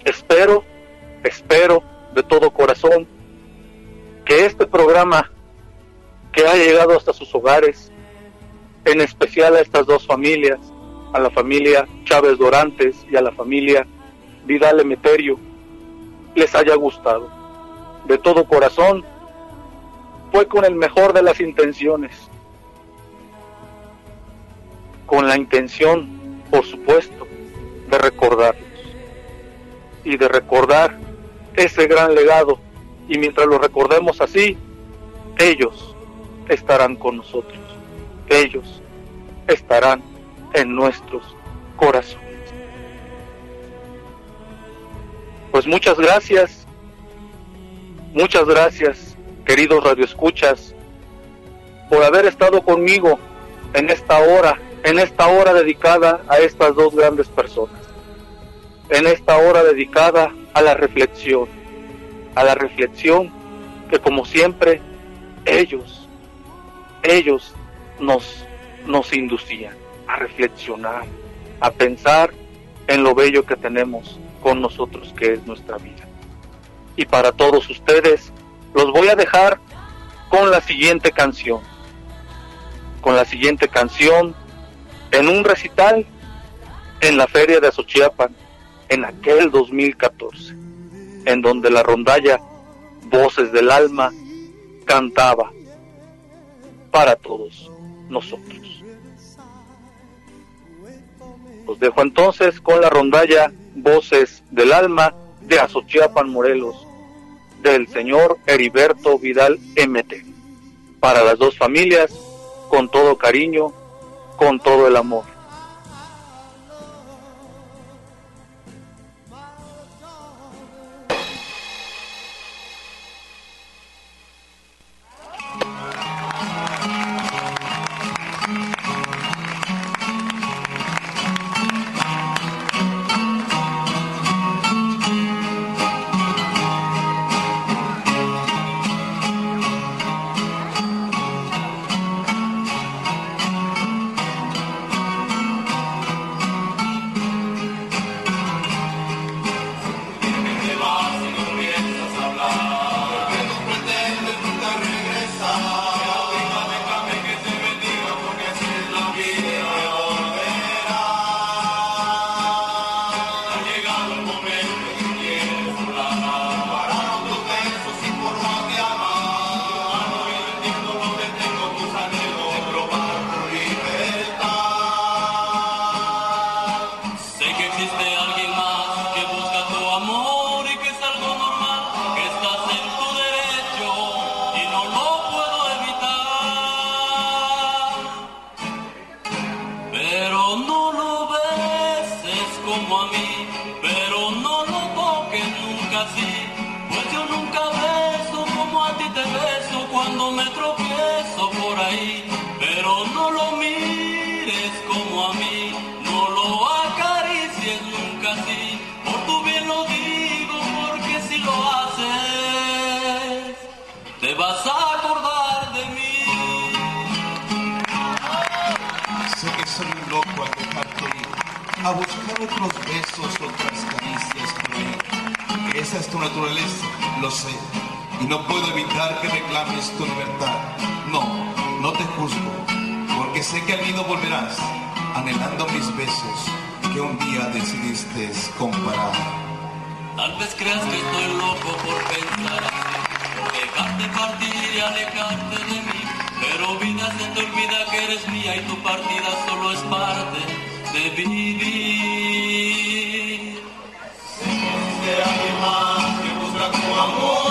Espero, espero de todo corazón que este programa que ha llegado hasta sus hogares, en especial a estas dos familias, a la familia Chávez Dorantes y a la familia Vidal Emeterio, les haya gustado. De todo corazón, fue con el mejor de las intenciones, con la intención, por supuesto, de recordarlos y de recordar ese gran legado. Y mientras lo recordemos así, ellos estarán con nosotros. Ellos estarán en nuestros corazones. Pues muchas gracias, muchas gracias, queridos radioescuchas, por haber estado conmigo en esta hora, en esta hora dedicada a estas dos grandes personas, en esta hora dedicada a la reflexión, a la reflexión que como siempre ellos ellos nos, nos inducían a reflexionar, a pensar en lo bello que tenemos con nosotros, que es nuestra vida. Y para todos ustedes, los voy a dejar con la siguiente canción. Con la siguiente canción, en un recital en la feria de Azochiapan, en aquel 2014, en donde la rondalla Voces del Alma cantaba para todos nosotros. Los dejo entonces con la rondalla Voces del Alma de Azochiapan, Morelos, del señor Heriberto Vidal MT. Para las dos familias, con todo cariño, con todo el amor no lo mires como a mí, no lo acaricies nunca así. Por tu bien lo digo, porque si lo haces, te vas a acordar de mí. Sé que soy un loco al dejarte ir, a buscar otros besos, otras caricias por. Esa es tu naturaleza, lo sé, y no puedo evitar que reclames tu libertad. No, no te juzgo porque sé que al nido volverás, anhelando mis besos que un día decidiste comparar. Tal vez creas que estoy loco por pensar así, dejarte partir y alejarte de mí, pero vida se te olvida que eres mía y tu partida solo es parte de vivir. Si es que hay más que busca tu amor.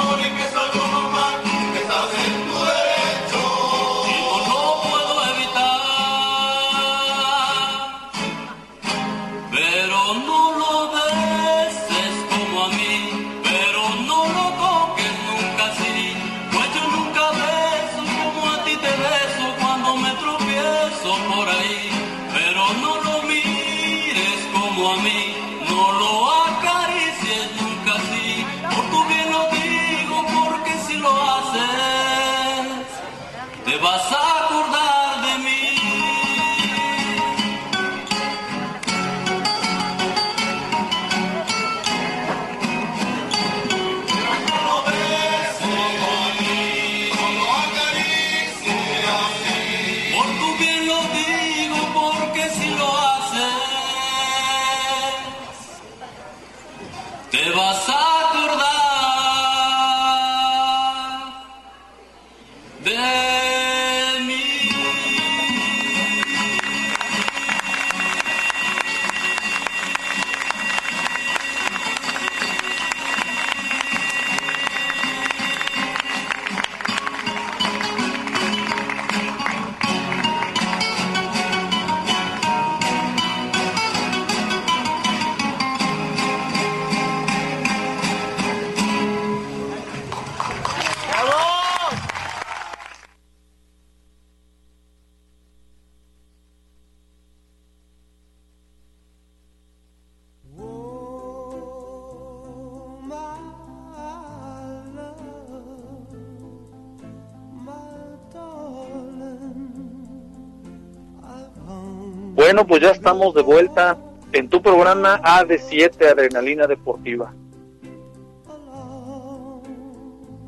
Bueno, pues ya estamos de vuelta en tu programa AD7 Adrenalina Deportiva.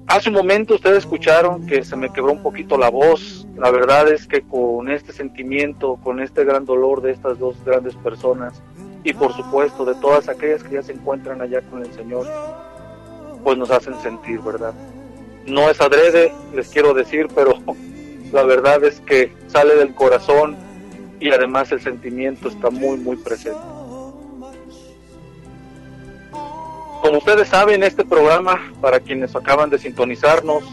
Hace un momento ustedes escucharon que se me quebró un poquito la voz. La verdad es que con este sentimiento, con este gran dolor de estas dos grandes personas y por supuesto de todas aquellas que ya se encuentran allá con el Señor, pues nos hacen sentir, ¿verdad? No es adrede, les quiero decir, pero la verdad es que sale del corazón y además el sentimiento está muy, muy presente. Como ustedes saben, este programa, para quienes acaban de sintonizarnos,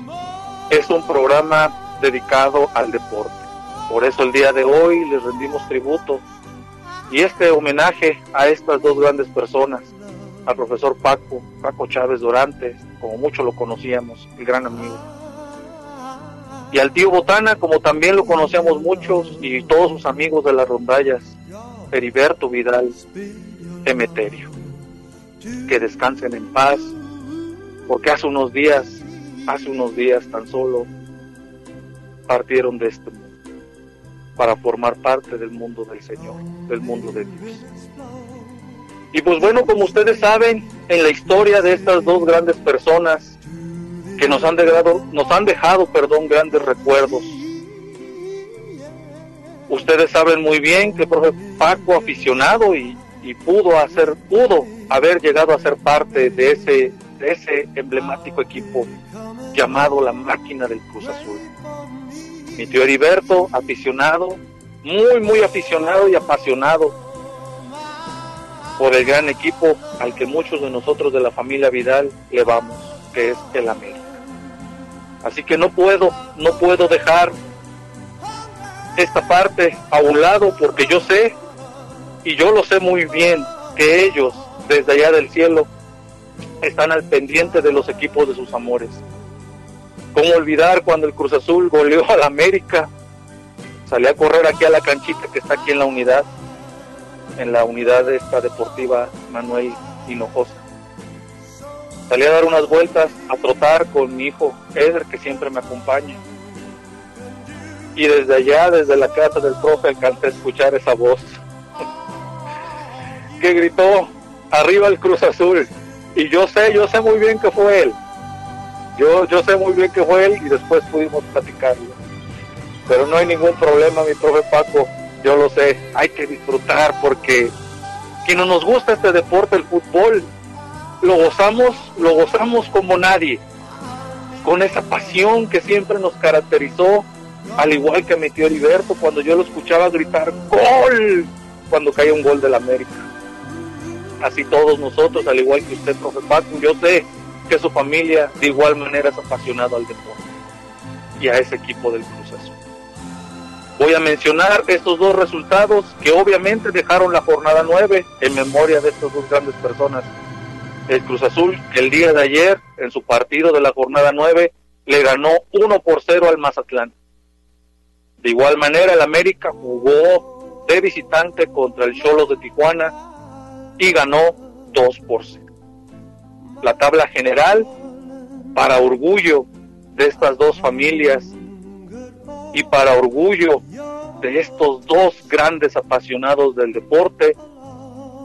es un programa dedicado al deporte. Por eso el día de hoy les rendimos tributo y este homenaje a estas dos grandes personas, al profesor Paco, Paco Chávez Dorantes, como mucho lo conocíamos, el gran amigo. Y al tío Botana, como también lo conocíamos muchos, y todos sus amigos de las rondallas, Heriberto Vidal Emeterio. Que descansen en paz, porque hace unos días, hace unos días tan solo, partieron de este mundo para formar parte del mundo del Señor, del mundo de Dios. Y pues bueno, como ustedes saben, en la historia de estas dos grandes personas que nos han dejado, nos han dejado, perdón, grandes recuerdos. Ustedes saben muy bien que el profe Paco aficionado y, y pudo hacer, pudo haber llegado a ser parte de ese, de ese emblemático equipo llamado la máquina del Cruz Azul mi tío Heriberto, aficionado, muy, muy aficionado y apasionado por el gran equipo al que muchos de nosotros de la familia Vidal le vamos, que es el América. Así que no puedo, no puedo dejar esta parte a un lado porque yo sé, y yo lo sé muy bien, que ellos desde allá del cielo están al pendiente de los equipos de sus amores. ¿Cómo olvidar cuando el Cruz Azul goleó al América? Salí a correr aquí a la canchita que está aquí en la unidad, en la unidad esta deportiva Manuel Hinojosa. Salí a dar unas vueltas, a trotar con mi hijo Eder, que siempre me acompaña. Y desde allá, desde la casa del profe, alcancé a escuchar esa voz que gritó, arriba el Cruz Azul. Y yo sé, yo sé muy bien que fue él. Yo, yo sé muy bien que fue él y después pudimos platicarlo. Pero no hay ningún problema, mi profe Paco, yo lo sé, hay que disfrutar porque que no nos gusta este deporte, el fútbol, lo gozamos, lo gozamos como nadie, con esa pasión que siempre nos caracterizó, al igual que mi tío Heriberto cuando yo lo escuchaba gritar ¡Gol! cuando caía un gol del América. Así todos nosotros, al igual que usted, profe Paco, yo sé que su familia de igual manera es apasionado al deporte y a ese equipo del Cruz Azul. Voy a mencionar estos dos resultados que obviamente dejaron la jornada 9 en memoria de estas dos grandes personas. El Cruz Azul el día de ayer en su partido de la jornada 9 le ganó 1 por 0 al Mazatlán. De igual manera el América jugó de visitante contra el Cholos de Tijuana y ganó 2 por 0 la tabla general para orgullo de estas dos familias y para orgullo de estos dos grandes apasionados del deporte,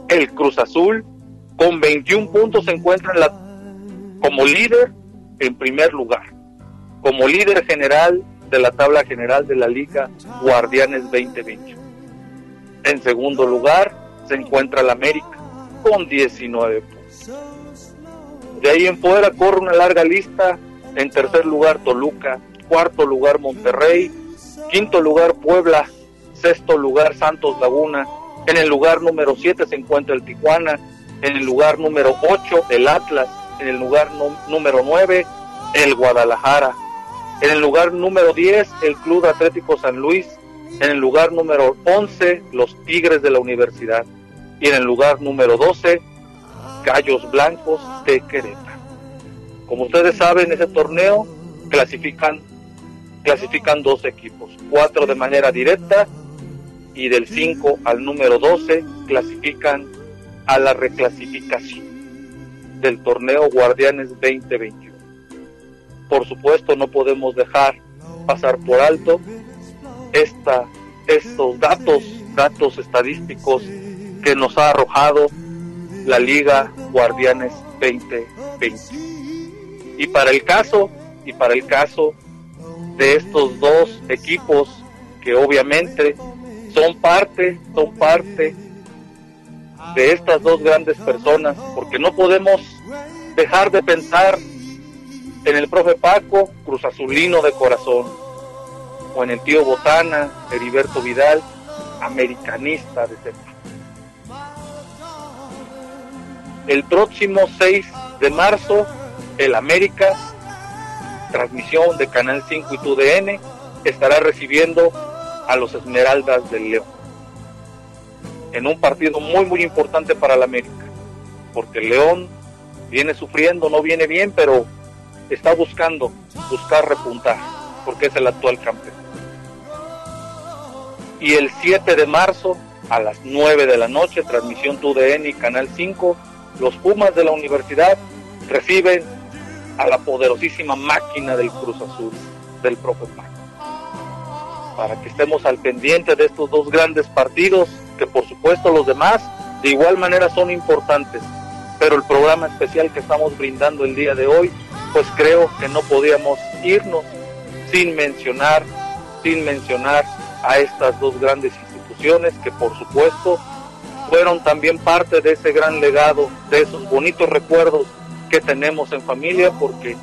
el Cruz Azul con 21 puntos se encuentra en la, como líder en primer lugar, como líder general de la tabla general de la Liga Guardianes 2020. En segundo lugar se encuentra el América con 19 puntos. De ahí en fuera corre una larga lista. En tercer lugar Toluca, cuarto lugar Monterrey, quinto lugar Puebla, sexto lugar Santos Laguna. En el lugar número 7 se encuentra el Tijuana. En el lugar número 8 el Atlas. En el lugar número 9 el Guadalajara. En el lugar número 10 el Club Atlético San Luis. En el lugar número 11 los Tigres de la Universidad. Y en el lugar número 12 Gallos Blancos de Querétaro. Como ustedes saben, ese torneo clasifican, clasifican dos equipos, cuatro de manera directa y del 5 al número 12 clasifican a la reclasificación del torneo Guardianes 2021. Por supuesto, no podemos dejar pasar por alto esta, estos datos, datos estadísticos que nos ha arrojado la Liga Guardianes 2020. Y para el caso, y para el caso de estos dos equipos que obviamente son parte, son parte de estas dos grandes personas, porque no podemos dejar de pensar en el profe Paco, Cruz Azulino de corazón, o en el tío Botana, Heriberto Vidal, americanista de. El próximo 6 de marzo, el América, transmisión de Canal 5 y TUDN, estará recibiendo a los Esmeraldas del León. En un partido muy, muy importante para el América. Porque el León viene sufriendo, no viene bien, pero está buscando, buscar repuntar, porque es el actual campeón. Y el 7 de marzo, a las 9 de la noche, transmisión TUDN y Canal 5, los Pumas de la universidad reciben a la poderosísima máquina del Cruz Azul, del profe Para que estemos al pendiente de estos dos grandes partidos, que por supuesto los demás de igual manera son importantes, pero el programa especial que estamos brindando el día de hoy, pues creo que no podíamos irnos sin mencionar, sin mencionar a estas dos grandes instituciones que por supuesto fueron también parte de ese gran legado, de esos bonitos recuerdos que tenemos en familia, porque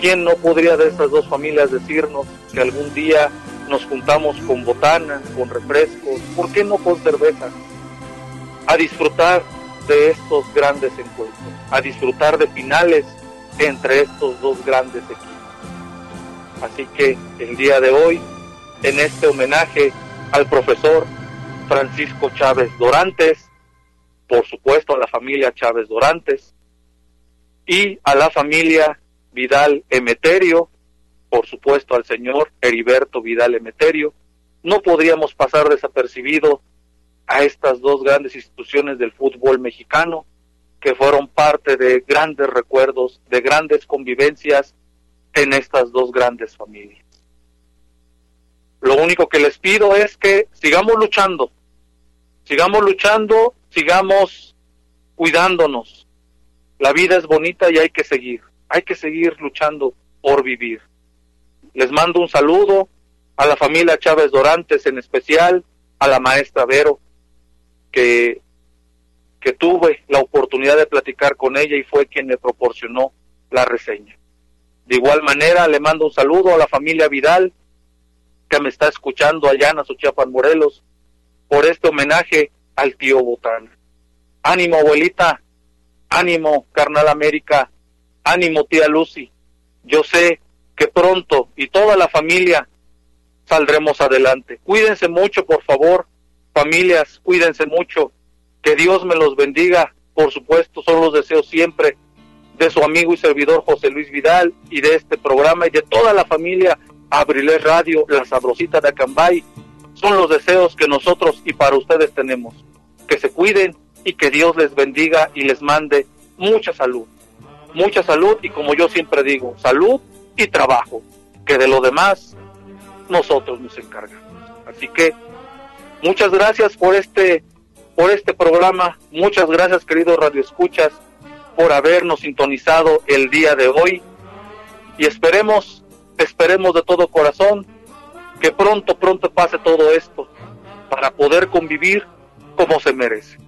¿quién no podría de estas dos familias decirnos que algún día nos juntamos con botana, con refrescos, ¿por qué no con cerveza? A disfrutar de estos grandes encuentros, a disfrutar de finales entre estos dos grandes equipos. Así que el día de hoy, en este homenaje al profesor Francisco Chávez Dorantes, por supuesto a la familia Chávez Dorantes, y a la familia Vidal Emeterio, por supuesto al señor Heriberto Vidal Emeterio, no podríamos pasar desapercibido a estas dos grandes instituciones del fútbol mexicano que fueron parte de grandes recuerdos, de grandes convivencias en estas dos grandes familias. Lo único que les pido es que sigamos luchando, sigamos luchando, sigamos cuidándonos, la vida es bonita y hay que seguir, hay que seguir luchando por vivir. Les mando un saludo a la familia Chávez Dorantes en especial, a la maestra Vero, que, que tuve la oportunidad de platicar con ella y fue quien me proporcionó la reseña. De igual manera, le mando un saludo a la familia Vidal, que me está escuchando allá en Azuchiapan, Morelos, por este homenaje al tío Botán. Ánimo, abuelita, ánimo, carnal América, ánimo, tía Lucy. Yo sé que pronto y toda la familia saldremos adelante. Cuídense mucho, por favor, familias, cuídense mucho. Que Dios me los bendiga. Por supuesto, son los deseos siempre de su amigo y servidor José Luis Vidal y de este programa y de toda la familia Abriles Radio, La Sabrosita de Acambay. Son los deseos que nosotros y para ustedes tenemos. Que se cuiden y que Dios les bendiga y les mande mucha salud. Mucha salud y como yo siempre digo, salud y trabajo, que de lo demás nosotros nos encargamos. Así que muchas gracias por este por este programa, muchas gracias queridos radioescuchas por habernos sintonizado el día de hoy. Y esperemos esperemos de todo corazón que pronto pronto pase todo esto para poder convivir como se merece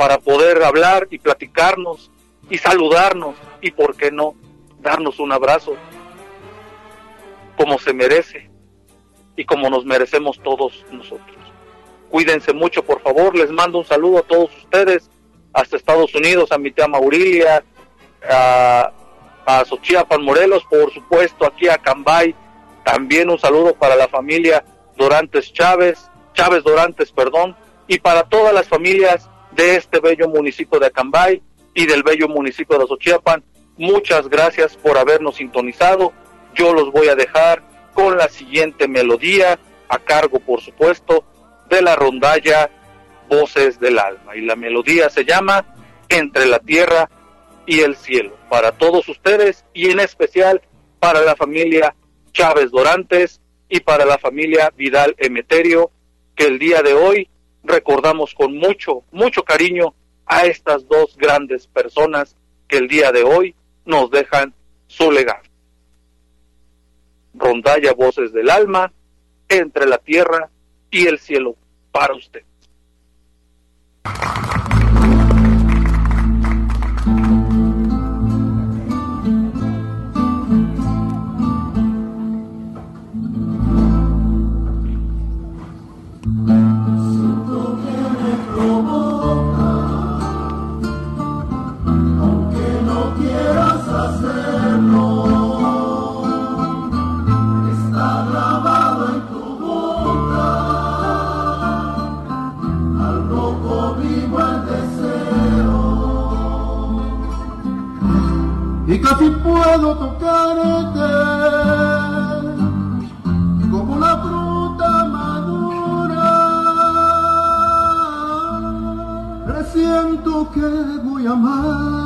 para poder hablar y platicarnos y saludarnos y, por qué no, darnos un abrazo como se merece y como nos merecemos todos nosotros. Cuídense mucho, por favor. Les mando un saludo a todos ustedes, hasta Estados Unidos, a mi tía Maurilia, a, a Xochiapan, Morelos, por supuesto, aquí a Cambay. También un saludo para la familia Dorantes Chávez, Chávez Dorantes, perdón, y para todas las familias de este bello municipio de Acambay y del bello municipio de Xochiapan. Muchas gracias por habernos sintonizado. Yo los voy a dejar con la siguiente melodía, a cargo, por supuesto, de la rondalla Voces del Alma. Y la melodía se llama Entre la Tierra y el Cielo. Para todos ustedes y en especial para la familia Chávez Dorantes y para la familia Vidal Emeterio, que el día de hoy recordamos con mucho, mucho cariño a estas dos grandes personas que el día de hoy nos dejan su legado. Rondalla Voces del Alma, entre la tierra y el cielo, para usted. Puedo tocarte como la fruta madura. Presiento que voy a amarte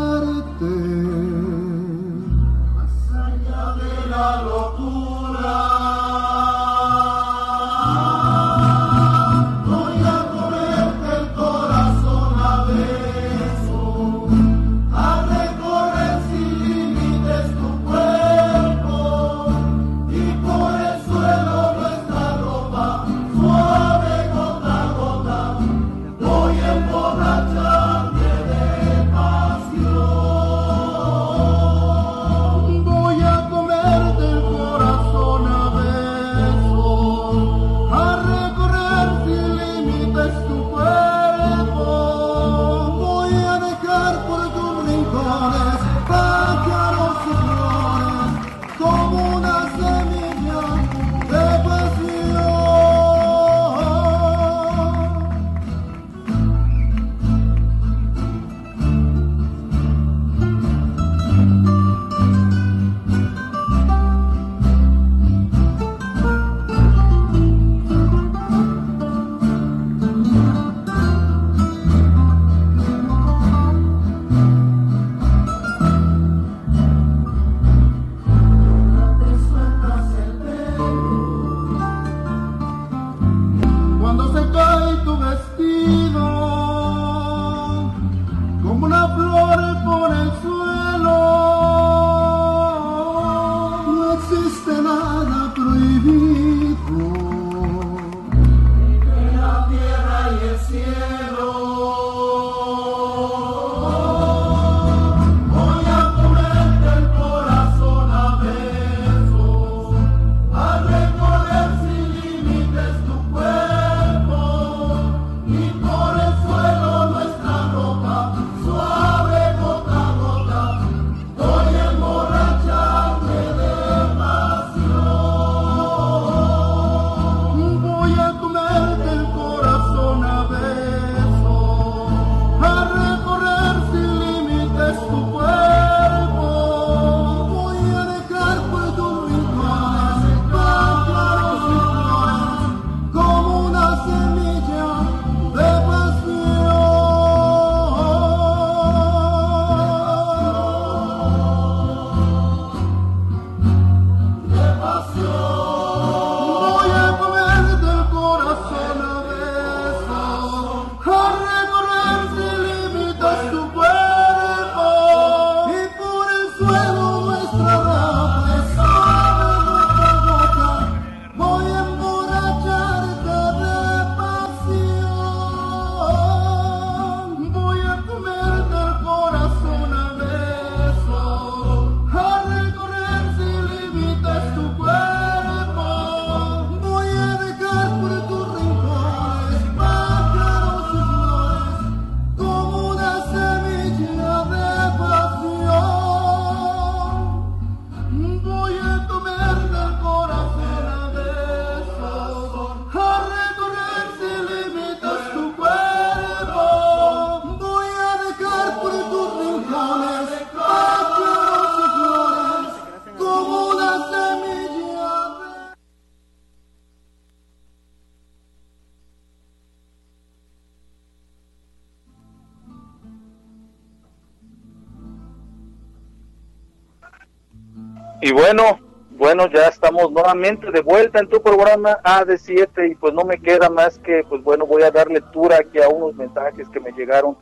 bueno, bueno, ya estamos nuevamente de vuelta en tu programa AD7 y pues no me queda más que, pues bueno, voy a dar lectura aquí a unos mensajes que me llegaron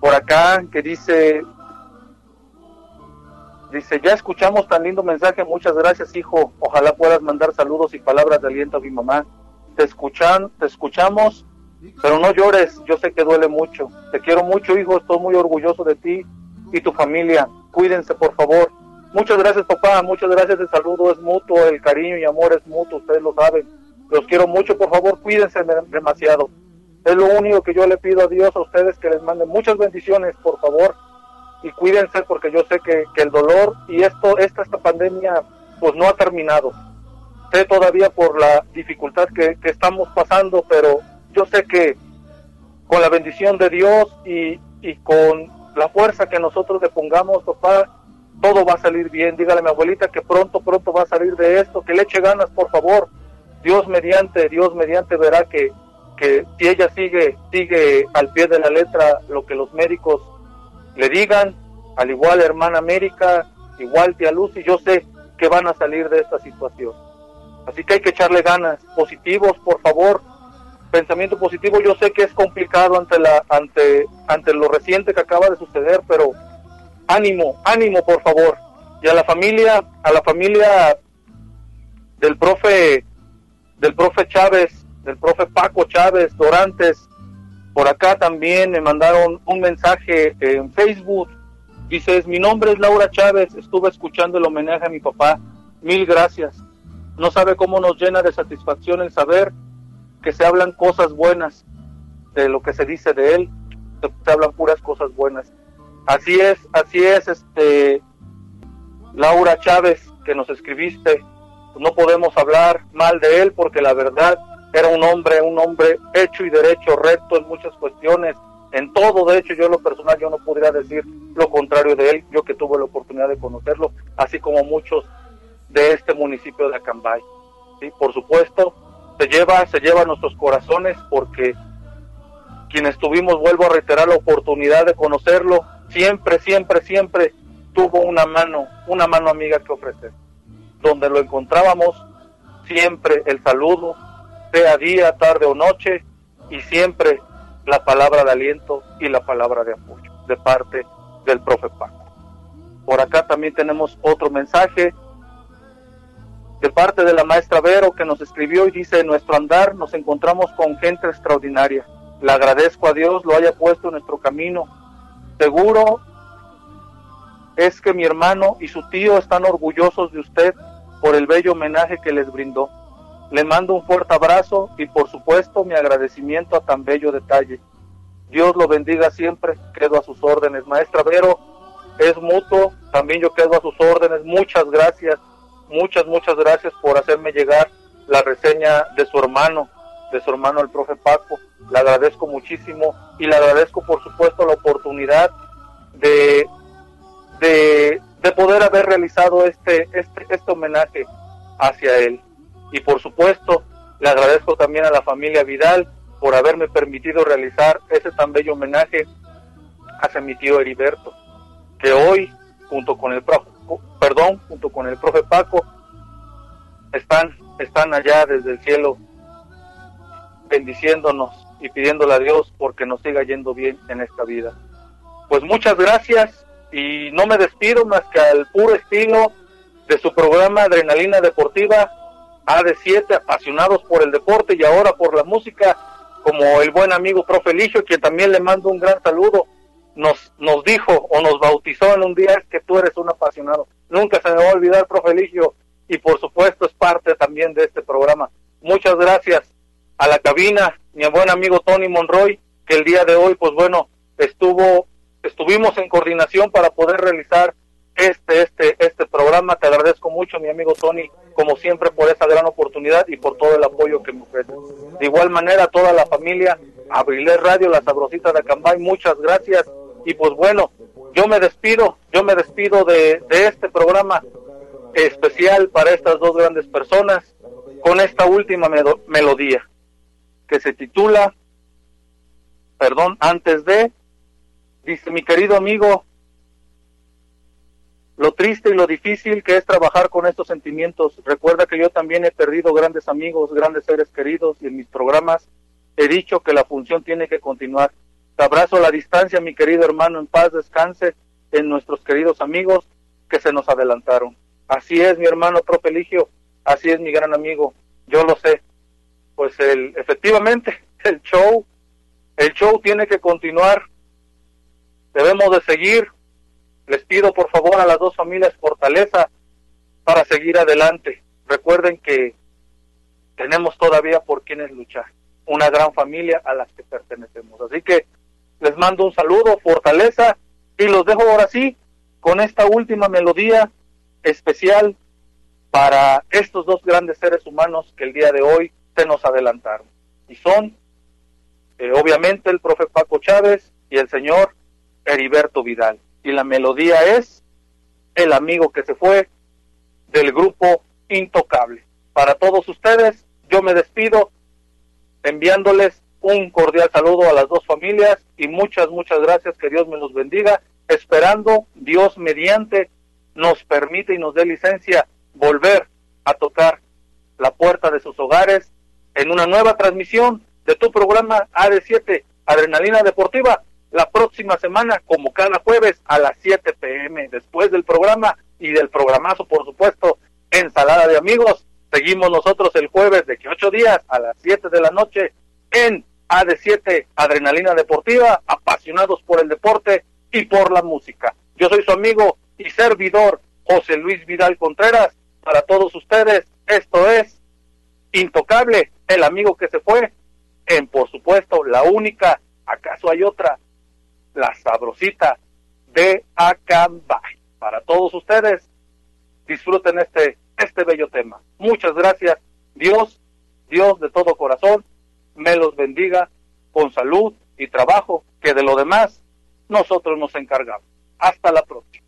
por acá que dice, dice, ya escuchamos tan lindo mensaje, muchas gracias hijo, ojalá puedas mandar saludos y palabras de aliento a mi mamá. Te escuchan, te escuchamos, pero no llores, yo sé que duele mucho. Te quiero mucho hijo, estoy muy orgulloso de ti y tu familia. Cuídense por favor Muchas gracias, papá. Muchas gracias. El saludo es mutuo. El cariño y amor es mutuo. Ustedes lo saben. Los quiero mucho. Por favor, cuídense demasiado. Es lo único que yo le pido a Dios a ustedes que les manden muchas bendiciones, por favor. Y cuídense porque yo sé que, el dolor y esto, esta, esta pandemia, pues no ha terminado. Sé todavía por la dificultad que, que estamos pasando, pero yo sé que con la bendición de Dios y, y con la fuerza que nosotros le pongamos, papá, todo va a salir bien. Dígale a mi abuelita que pronto, pronto va a salir de esto, que le eche ganas, por favor. Dios mediante, Dios mediante verá que, que si ella sigue, sigue al pie de la letra lo que los médicos le digan, al igual hermana América, igual tía Lucy, yo sé que van a salir de esta situación. Así que hay que echarle ganas, positivos, por favor. Pensamiento positivo, yo sé que es complicado ante la ante ante lo reciente que acaba de suceder, pero ánimo, ánimo, por favor. Y a la familia, a la familia del profe del profe Chávez, del profe Paco Chávez Dorantes, por acá también me mandaron un mensaje en Facebook. Dices, mi nombre es Laura Chávez, estuve escuchando el homenaje a mi papá. Mil gracias. No sabe cómo nos llena de satisfacción el saber que se hablan cosas buenas de lo que se dice de él, se hablan puras cosas buenas. Así es, así es, este Laura Chávez, que nos escribiste. No podemos hablar mal de él porque la verdad era un hombre, un hombre hecho y derecho, recto en muchas cuestiones, en todo. De hecho, yo en lo personal yo no podría decir lo contrario de él, yo que tuve la oportunidad de conocerlo, así como muchos de este municipio de Acambay. ¿Sí? Por supuesto, se lleva, se lleva a nuestros corazones porque quienes tuvimos, vuelvo a reiterar, la oportunidad de conocerlo, siempre, siempre, siempre tuvo una mano, una mano amiga que ofrecer. Donde lo encontrábamos, siempre el saludo, sea día, tarde o noche, y siempre la palabra de aliento y la palabra de apoyo de parte del profe Paco. Por acá también tenemos otro mensaje de parte de la maestra Vero que nos escribió y dice, en nuestro andar nos encontramos con gente extraordinaria. Le agradezco a Dios lo haya puesto en nuestro camino. Seguro es que mi hermano y su tío están orgullosos de usted por el bello homenaje que les brindó. Le mando un fuerte abrazo y por supuesto mi agradecimiento a tan bello detalle. Dios lo bendiga siempre, quedo a sus órdenes. Maestra Vero, es mutuo, también yo quedo a sus órdenes. Muchas gracias, muchas, muchas gracias por hacerme llegar la reseña de su hermano, de su hermano el profe Paco. Le agradezco muchísimo y le agradezco por supuesto la oportunidad de, de, de poder haber realizado este, este, este homenaje hacia él. Y por supuesto, le agradezco también a la familia Vidal por haberme permitido realizar ese tan bello homenaje hacia mi tío Heriberto, que hoy, junto con el profe, perdón, junto con el profe Paco, están, están allá desde el cielo bendiciéndonos y pidiéndole a Dios porque nos siga yendo bien en esta vida. Pues muchas gracias y no me despido más que al puro estilo de su programa Adrenalina Deportiva a de 7 apasionados por el deporte y ahora por la música, como el buen amigo profe Ligio, quien también le mando un gran saludo, nos, nos dijo o nos bautizó en un día que tú eres un apasionado. Nunca se me va a olvidar, profe Ligio, y por supuesto es parte también de este programa. Muchas gracias a la cabina, mi buen amigo Tony Monroy, que el día de hoy, pues bueno, estuvo, estuvimos en coordinación para poder realizar este, este, este programa. Te agradezco mucho, mi amigo Tony, como siempre, por esa gran oportunidad y por todo el apoyo que me ofrece. De igual manera, toda la familia, Abriler Radio, La Sabrosita de Acambay, muchas gracias. Y pues bueno, yo me despido, yo me despido de, de este programa especial para estas dos grandes personas con esta última melodía que se titula, perdón, antes de, dice mi querido amigo lo triste y lo difícil que es trabajar con estos sentimientos. Recuerda que yo también he perdido grandes amigos, grandes seres queridos y en mis programas he dicho que la función tiene que continuar. Te abrazo a la distancia, mi querido hermano, en paz descanse en nuestros queridos amigos que se nos adelantaron. Así es, mi hermano Propeligio, así es mi gran amigo, yo lo sé. Pues el, efectivamente, el show, el show tiene que continuar. Debemos de seguir les pido por favor a las dos familias fortaleza para seguir adelante. Recuerden que tenemos todavía por quienes luchar. Una gran familia a la que pertenecemos. Así que les mando un saludo, fortaleza, y los dejo ahora sí con esta última melodía especial para estos dos grandes seres humanos que el día de hoy se nos adelantaron. Y son, eh, obviamente, el profe Paco Chávez y el señor Heriberto Vidal y la melodía es el amigo que se fue del grupo Intocable. Para todos ustedes, yo me despido enviándoles un cordial saludo a las dos familias y muchas, muchas gracias, que Dios me los bendiga, esperando Dios mediante nos permite y nos dé licencia volver a tocar la puerta de sus hogares en una nueva transmisión de tu programa AD7 Adrenalina Deportiva la próxima semana como cada jueves a las 7 pm después del programa y del programazo por supuesto ensalada de amigos seguimos nosotros el jueves de que 8 días a las 7 de la noche en AD7 Adrenalina Deportiva apasionados por el deporte y por la música. Yo soy su amigo y servidor José Luis Vidal Contreras. Para todos ustedes esto es Intocable el amigo que se fue en por supuesto la única acaso hay otra la sabrosita de Acambay. Para todos ustedes, disfruten este, este bello tema. Muchas gracias. Dios, Dios de todo corazón, me los bendiga con salud y trabajo, que de lo demás nosotros nos encargamos. Hasta la próxima.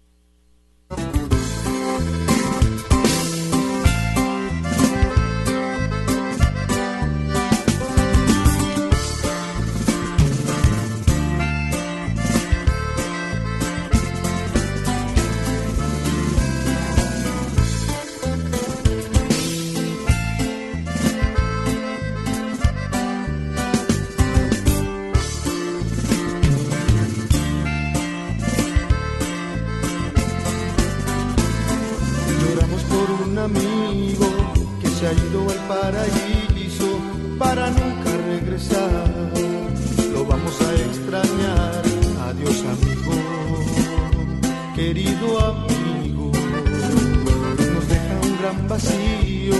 se ha ido al paraíso para nunca regresar. Lo vamos a extrañar. Adiós amigo, querido amigo. Nos deja un gran vacío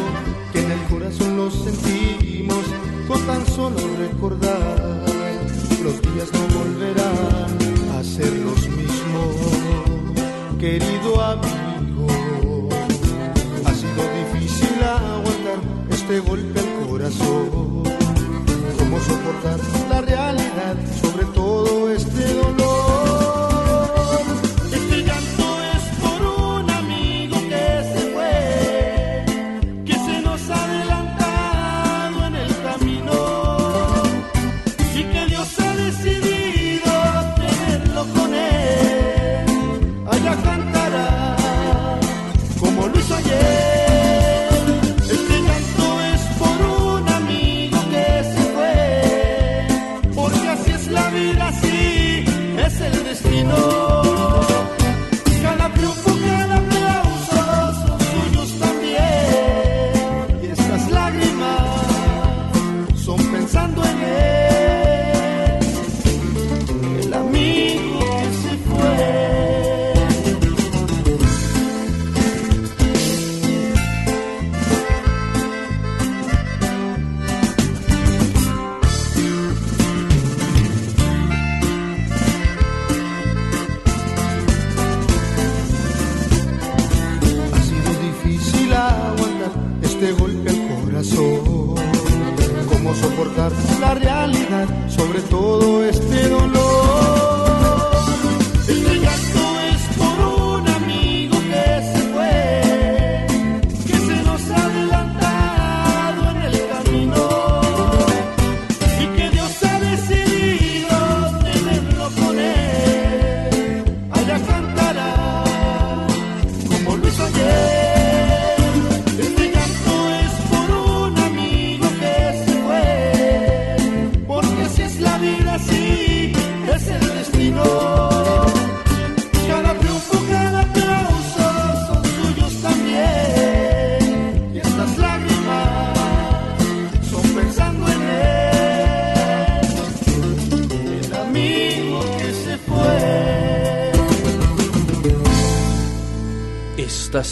que en el corazón lo sentimos con tan solo recordar. Africa.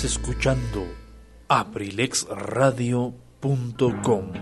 Escuchando abrilexradio.com.